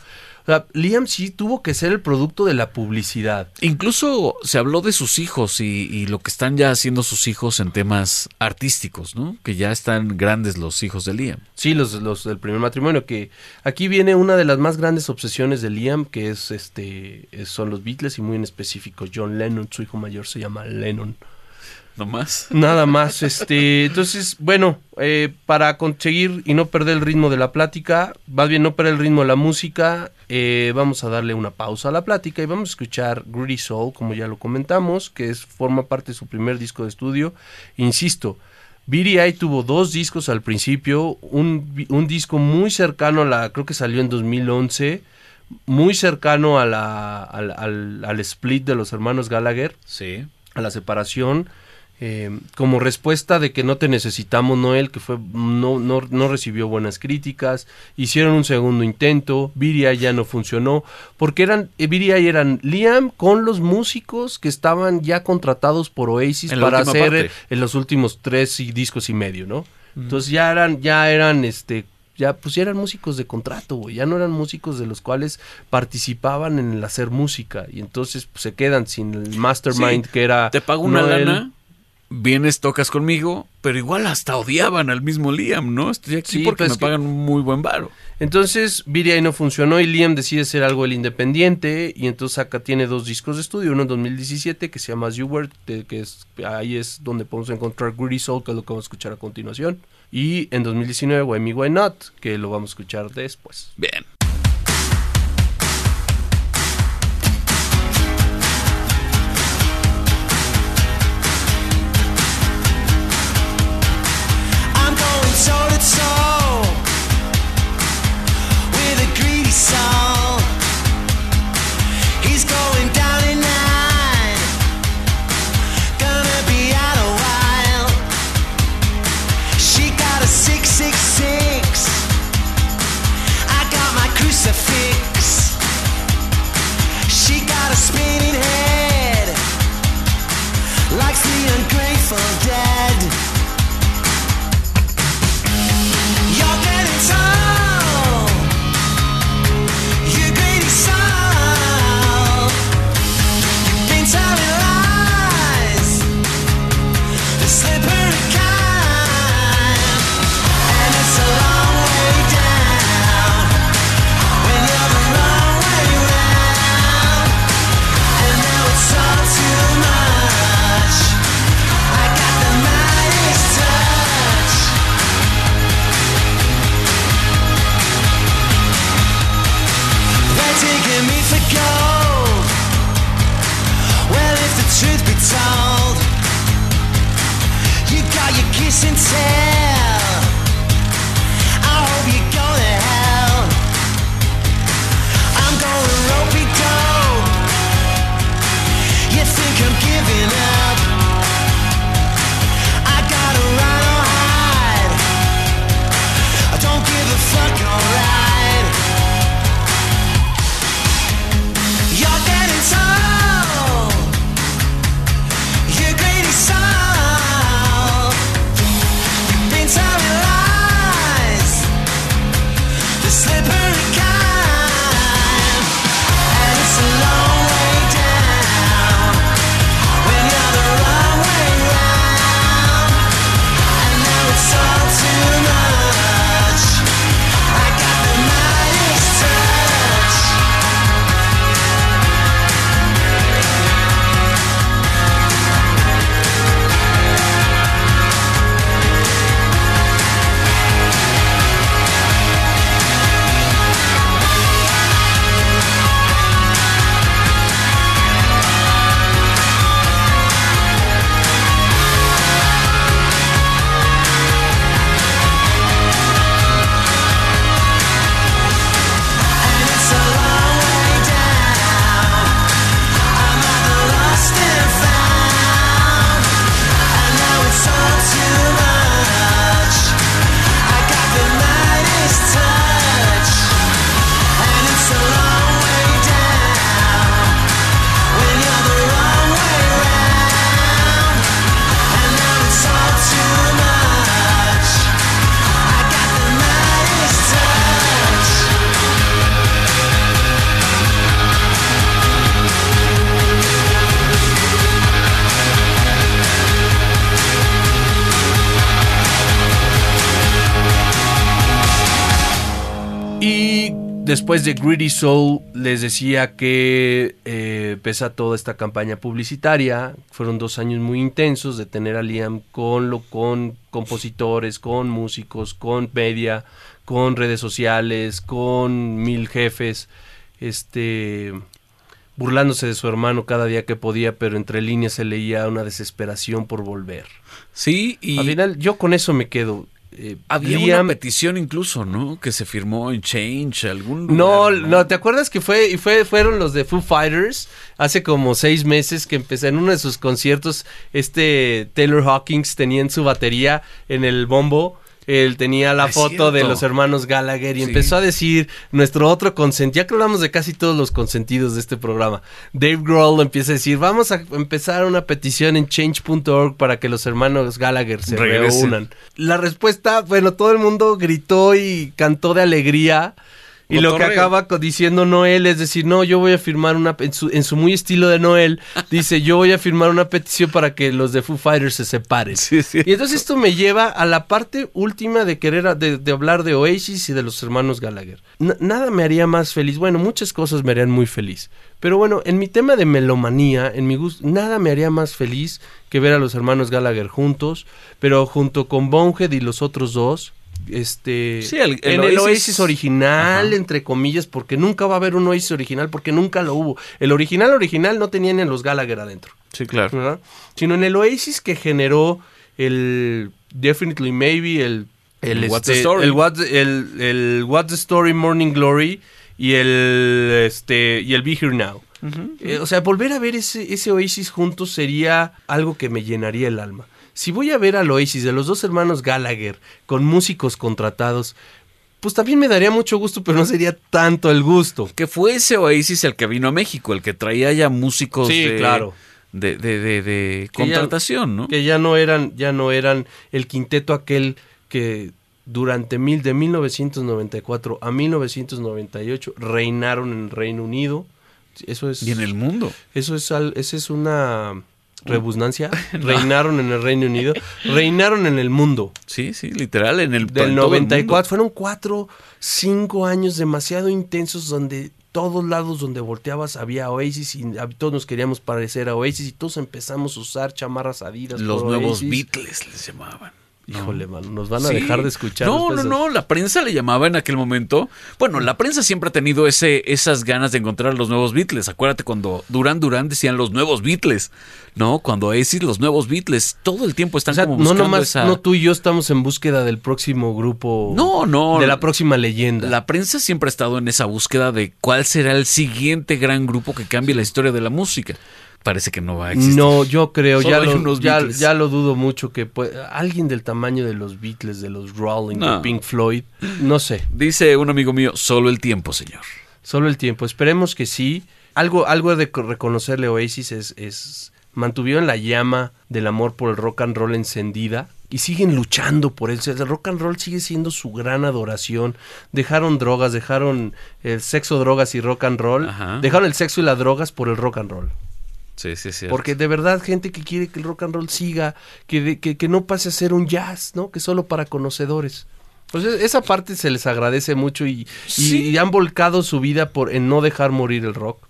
O sea, Liam sí tuvo que ser el producto de la publicidad. Incluso se habló de sus hijos y, y lo que están ya haciendo sus hijos en temas artísticos, ¿no? Que ya están grandes los hijos de Liam. Sí, los, los del primer matrimonio, que aquí viene una de las más grandes obsesiones de Liam, que es este es- son los Beatles y muy en específico John Lennon, su hijo mayor se llama Lennon. ¿No más? Nada más, este, entonces, bueno, eh, para conseguir y no perder el ritmo de la plática, más bien no perder el ritmo de la música, eh, vamos a darle una pausa a la plática y vamos a escuchar Greedy Soul, como ya lo comentamos, que es, forma parte de su primer disco de estudio. Insisto, BDI tuvo dos discos al principio, un, un disco muy cercano a la, creo que salió en 2011, muy cercano a la, al, al- al split de los hermanos Gallagher Sí. a la separación eh, como respuesta de que no te necesitamos Noel que fue no, no, no recibió buenas críticas hicieron un segundo intento BDI ya no funcionó porque eran eh, BDI eran Liam con los músicos que estaban ya contratados por Oasis En para hacer parte. en los últimos tres y- discos y medio no entonces ya eran ya eran este ya pues ya eran músicos de contrato, güey, ya no eran músicos de los cuales participaban en el hacer música y entonces pues, se quedan sin el mastermind Sí, que era Te pago una Noel. lana, vienes, tocas conmigo, pero igual hasta odiaban al mismo Liam, ¿no? Estoy aquí Sí, porque pues me que- pagan un muy buen varo. Entonces BDI no funcionó y Liam decide ser algo el independiente y entonces acá tiene dos discos de estudio, uno en 2017 que se llama As You Were, que es, ahí es donde podemos encontrar Greedy Soul, que es lo que vamos a escuchar a continuación, y en 2019 Why Me Why Not, que lo vamos a escuchar después. Bien. Después de Greedy Soul les decía que eh, pese a toda esta campaña publicitaria, fueron dos años muy intensos de tener a Liam con, lo, con compositores, con músicos, con media, con redes sociales, con mil jefes, este burlándose de su hermano cada día que podía, pero entre líneas se leía una desesperación por volver. Sí, y Al final yo con eso me quedo. Eh, había Liam- una petición incluso, ¿no? Que se firmó en Change, algún No, lugar, no, ¿te acuerdas que fue y fue fueron los de Foo Fighters hace como seis meses que empezó en uno de sus conciertos este Taylor Hawkins tenía en su batería en el bombo él tenía la Ah, es foto de los hermanos Gallagher y Sí. empezó a decir nuestro otro consentido, ya que hablamos de casi todos los consentidos de este programa, Dave Grohl empieza a decir, vamos a empezar una petición en change.org para que los hermanos Gallagher se Regresen. reúnan. La respuesta, bueno, todo el mundo gritó y cantó de alegría. Y lo que acaba diciendo Noel es decir, no, yo voy a firmar una, en su, en su muy estilo de Noel, dice, yo voy a firmar una petición para que los de Foo Fighters se separen. Sí. Y entonces esto me lleva a la parte última de querer, a- de, de hablar de Oasis y de los hermanos Gallagher. N- nada me haría más feliz, bueno, muchas cosas me harían muy feliz. Pero bueno, en mi tema de melomanía, en mi gusto, nada me haría más feliz que ver a los hermanos Gallagher juntos, pero junto con Bonehead y los otros dos, este Sí, el- el en el Oasis- original, Ajá. entre comillas, porque nunca va a haber un Oasis original, porque nunca lo hubo. El original original no tenía ni a los Gallagher adentro. Sí, claro. ¿verdad? Sino en el Oasis que generó el Definitely Maybe, el, el, What's the Story. el What's, el, el What's the Story Morning Glory y el este y el Be Here Now. Eh, o sea, volver a ver ese, ese Oasis juntos sería algo que me llenaría el alma. Si voy a ver al Oasis de los dos hermanos Gallagher con músicos contratados, pues también me daría mucho gusto, pero no sería tanto el gusto. Que fue ese Oasis el que vino a México, el que traía ya músicos Sí, de, claro. de, de, de- de ya- contratación, ¿no? Que ya no eran, ya no eran el quinteto aquel que durante mil, de 1994 a 1998 reinaron en el Reino Unido. Eso es, Y en el mundo. eso es, esa es una rebusnancia. Reinaron en el Reino Unido, reinaron en el mundo. Sí, sí, literal, en el Del en todo el 94 fueron cuatro, cinco años demasiado intensos donde todos lados donde volteabas había Oasis y todos nos queríamos parecer a Oasis y todos empezamos a usar chamarras adidas. Los por nuevos Oasis. Beatles les llamaban. ¿No? Híjole, mano, nos van a Sí. dejar de escuchar. No, no, no, la prensa le llamaba en aquel momento. Bueno, la prensa siempre ha tenido ese, esas ganas de encontrar los nuevos Beatles. Acuérdate cuando Duran Duran decían los nuevos Beatles, ¿no? Cuando Oasis los nuevos Beatles. Todo el tiempo están O sea, como no buscando nomás, esa... no tú y yo estamos en búsqueda del próximo grupo. No, no. De la próxima leyenda. La prensa siempre ha estado en esa búsqueda de cuál será el siguiente gran grupo que cambie la historia de la música. Parece que no va a existir. No, yo creo, Solo ya lo, unos ya, Beatles. ya lo dudo mucho que pue- alguien del tamaño de los Beatles, de los Rolling, No. de Pink Floyd, no sé. Dice un amigo mío, solo el tiempo, señor. Solo el tiempo. Esperemos que sí. Algo, algo de co- reconocerle a Oasis es, es mantuvieron la llama del amor por el rock and roll encendida y siguen luchando por él. El rock and roll sigue siendo su gran adoración. Dejaron drogas, dejaron el sexo, drogas y rock and roll. Ajá. Dejaron el sexo y las drogas por el rock and roll. Sí, sí, sí. Porque de verdad, gente que quiere que el rock and roll siga, que, de- que, que no pase a ser un jazz, ¿no? Que solo para conocedores. Pues esa parte se les agradece mucho y, y- Sí. y han volcado su vida por en no dejar morir el rock.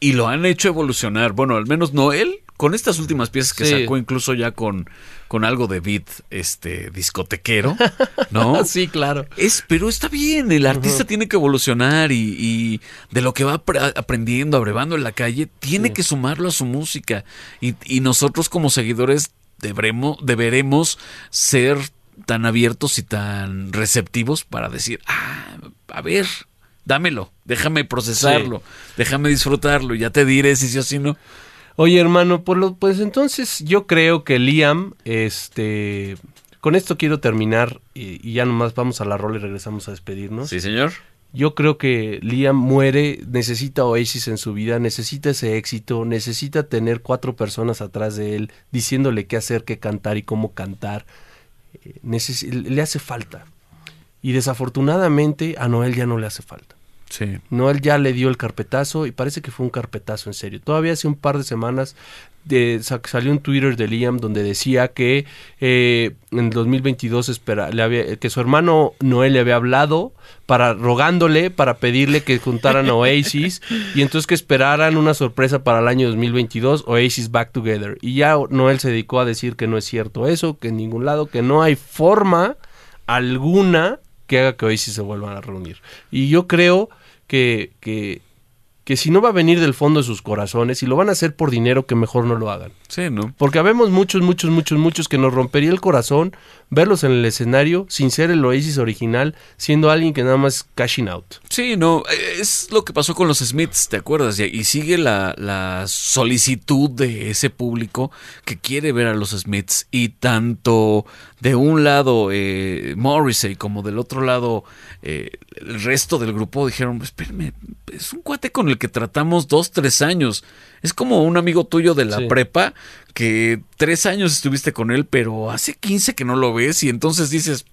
Y lo han hecho evolucionar. Bueno, al menos no él, con estas últimas piezas que Sí. sacó, incluso ya con, con algo de beat este discotequero, ¿no? sí, claro. Es, pero está bien, el artista tiene que evolucionar y, y de lo que va apre- aprendiendo, abrevando en la calle, tiene Sí. que sumarlo a su música. Y, y nosotros como seguidores deberemos, deberemos ser tan abiertos y tan receptivos para decir, ah, a ver, dámelo, déjame procesarlo, déjame disfrutarlo, y ya te diré si sí o si no. Oye, hermano, por lo, pues entonces yo creo que Liam, este, con esto quiero terminar y, y ya nomás vamos a la rola y regresamos a despedirnos. Sí, señor. Yo creo que Liam muere, necesita Oasis en su vida, necesita ese éxito, necesita tener cuatro personas atrás de él diciéndole qué hacer, qué cantar y cómo cantar. Eh, neces- le hace falta. Y desafortunadamente a Noel ya no le hace falta. Sí. Noel ya le dio el carpetazo y parece que fue un carpetazo en serio. Todavía hace un par de semanas de, sa- salió un Twitter de Liam donde decía que eh, en 2022 espera, le había- que su hermano Noel le había hablado para rogándole para pedirle que juntaran a Oasis y entonces que esperaran una sorpresa para el año 2022 Oasis Back Together y ya Noel se dedicó a decir que no es cierto eso que en ningún lado que no hay forma alguna que haga que Oasis se vuelvan a reunir y yo creo que, que, que si no va a venir del fondo de sus corazones y lo van a hacer por dinero, que mejor no lo hagan. Sí, ¿no? Porque habemos muchos, muchos, muchos, muchos que nos rompería el corazón verlos en el escenario sin ser el Oasis original, siendo alguien que nada más cashing out. Sí, no, eh, es lo que pasó con los Smiths, ¿te acuerdas? Y, y sigue la, la solicitud de ese público que quiere ver a los Smiths y tanto de un lado eh, Morrissey como del otro lado eh, el resto del grupo dijeron, espérame, es un cuate con el que tratamos dos, tres años. Es como un amigo tuyo de la Sí. prepa que tres años estuviste con él, pero hace 15 que no lo ves y entonces dices,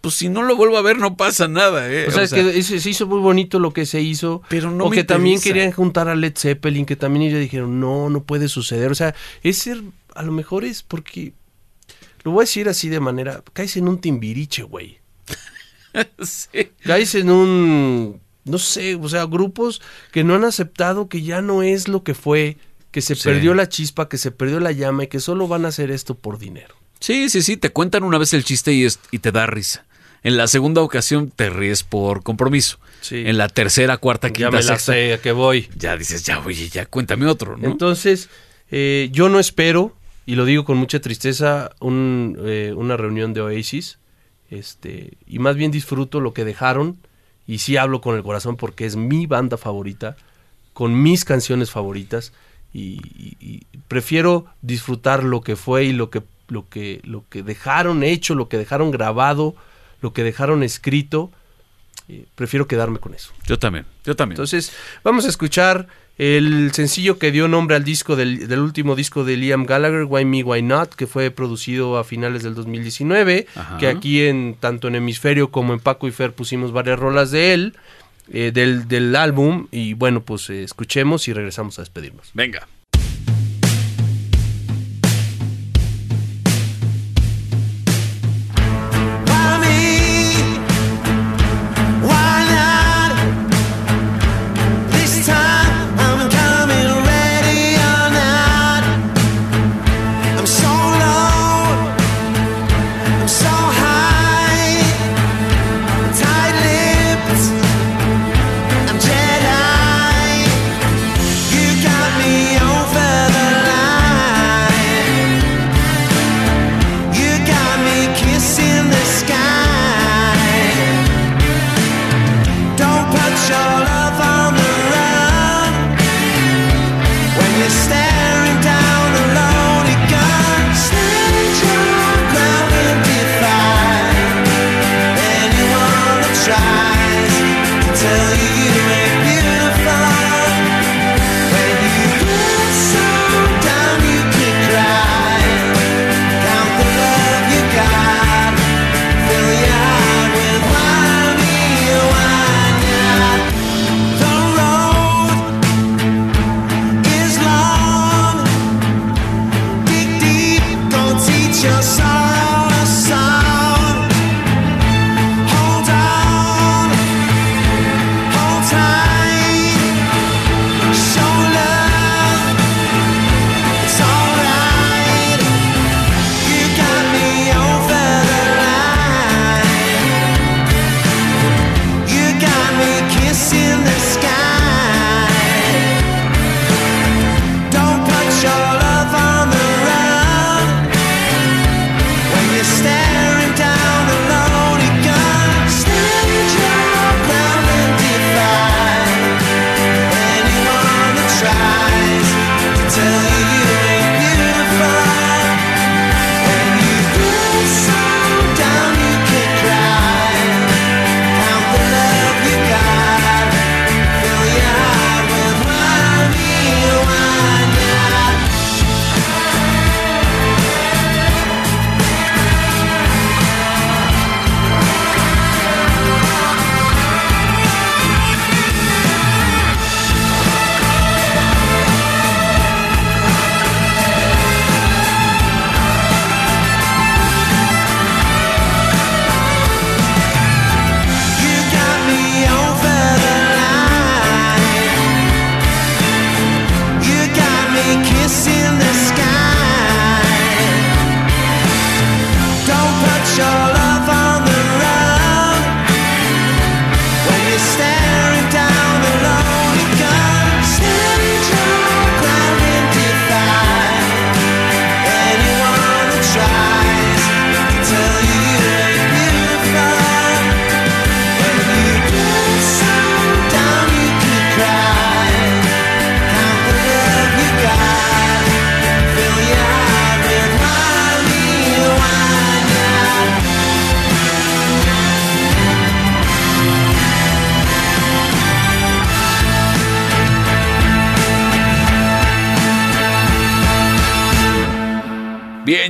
pues si no lo vuelvo a ver no pasa nada, ¿eh? O sea, es que se hizo muy bonito lo que se hizo. Pero no o me que también querían juntar a Led Zeppelin, que también ellos dijeron, no, no puede suceder. O sea, es ser, a lo mejor es porque, lo voy a decir así de manera, caes en un timbiriche, güey. sí. Caes en un, no sé, o sea, grupos que no han aceptado que ya no es lo que fue, que se Sí. perdió la chispa, que se perdió la llama y que solo van a hacer esto por dinero. Sí, sí, sí, te cuentan una vez el chiste y, es- y te da risa. En la segunda ocasión te ríes por compromiso. Sí. En la tercera, cuarta, ya quinta, me la sexta, sé, a que voy. ya dices, ya, oye, ya cuéntame otro, ¿no? Entonces, eh, yo no espero, y lo digo con mucha tristeza, un, eh, una reunión de Oasis. Este, y más bien disfruto lo que dejaron. Y sí hablo con el corazón porque es mi banda favorita, con mis canciones favoritas. Y, y- prefiero disfrutar lo que fue y lo que, lo, que, lo que dejaron hecho, lo que dejaron grabado, lo que dejaron escrito. Eh, prefiero quedarme con eso. Yo también, yo también. Entonces, vamos a escuchar el sencillo que dio nombre al disco del, del último disco de Liam Gallagher, Why Me, Why Not, que fue producido a finales del 2019, Ajá. que aquí en tanto en Hemisferio como en Paco y Fer pusimos varias rolas de él, eh, del, del álbum, y bueno, pues eh, escuchemos y regresamos a despedirnos. Venga.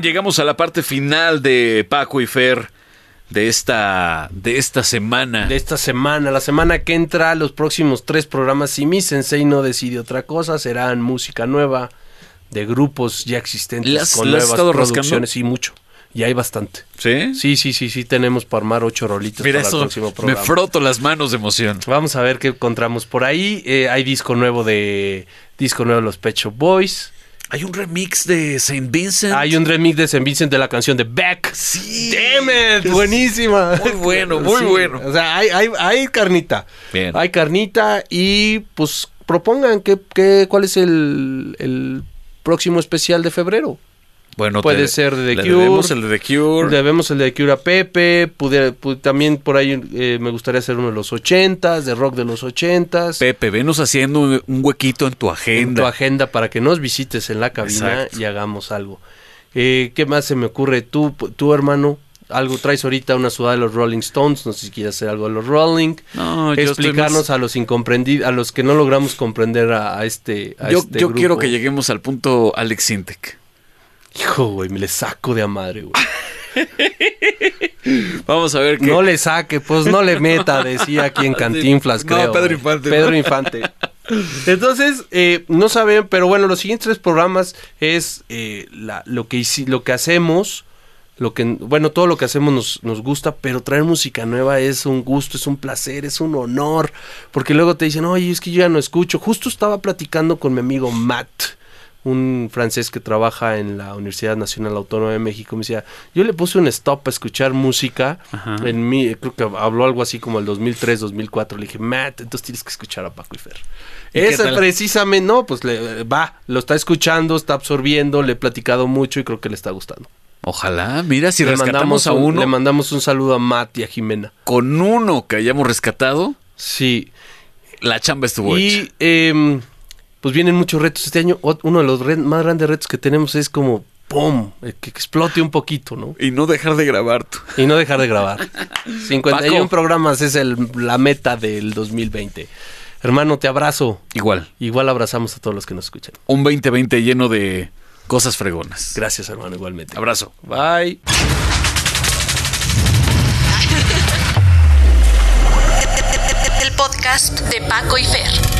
Llegamos a la parte final de Paco y Fer de esta, de esta semana. de esta semana. La semana que entra, los próximos tres programas, si mi sensei no decide otra cosa, serán música nueva de grupos ya existentes ¿Le has- con le has nuevas estado rascando? producciones y mucho. Y hay bastante. ¿Sí? Sí, sí, sí, sí, tenemos para armar ocho rolitos Mira para eso, el próximo me programa. froto las manos de emoción. Vamos a ver qué encontramos por ahí. Eh, hay disco nuevo de disco nuevo de los Pet Shop Boys. Hay un remix de Saint Vincent. Hay un remix de St. Vincent de la canción de Beck. Sí. Damn it, buenísima. Muy bueno, muy bueno. O sea, hay, hay, hay carnita. Bien. Hay carnita y pues propongan que, que- cuál es el, el próximo especial de febrero. Bueno, Puede te- ser de The le Cure. debemos el de The Cure. Debemos el de Cura Pepe. pudiera- pu- también por ahí eh, me gustaría hacer uno de los ochentas, de rock de los ochentas. Pepe, venos haciendo un, un huequito en tu en agenda. tu agenda para que nos visites en la cabina Exacto. y hagamos algo. Eh, ¿Qué más se me ocurre? Tú, tú, hermano, algo traes ahorita una sudada de los Rolling Stones, no sé si quieres hacer algo de los Rolling. No, yo Explicarnos más- a los incomprendidos, a los que no logramos comprender a, a este, a Yo, este yo grupo. quiero que lleguemos al punto Alex Sintek. Hijo, güey, me le saco de a madre, güey. Vamos a ver qué. No le saque, pues no le meta, decía aquí en Cantinflas, No, creo. Pedro güey. Infante. Pedro Infante. Entonces, eh, no saben, pero bueno, los siguientes tres programas es eh, la- lo, que lo que hacemos, lo que, bueno, todo lo que hacemos nos, nos gusta, pero traer música nueva es un gusto, es un placer, es un honor, porque luego te dicen, oye, es que yo ya no escucho. Justo estaba platicando con mi amigo Matt, un francés que trabaja en la Universidad Nacional Autónoma de México, me decía, yo le puse un stop a escuchar música Ajá. en mi, creo que habló algo así como el 2003, 2004, le dije, Matt, entonces tienes que escuchar a Paco y Fer. ¿Y qué Ese tal? precisamente, no, pues le, va, lo está escuchando, está absorbiendo, le he platicado mucho y creo que le está gustando. Ojalá, mira, si le rescatamos a un- uno, Le mandamos un saludo a Matt y a Jimena. con uno que hayamos rescatado, Sí. la chamba estuvo hecha. Y em, pues vienen muchos retos este año. Uno de los re- más grandes retos que tenemos es como, ¡pum! eh, Que explote un poquito, ¿no? Y no dejar de grabar. tú. Y no dejar de grabar. 51 Paco. programas es el- la meta del 2020. Hermano, te abrazo. Igual, Igual abrazamos a todos los que nos escuchan. un 2020 lleno de cosas fregonas. Gracias, hermano, igualmente. Abrazo. Bye. El podcast de Paco y Fer.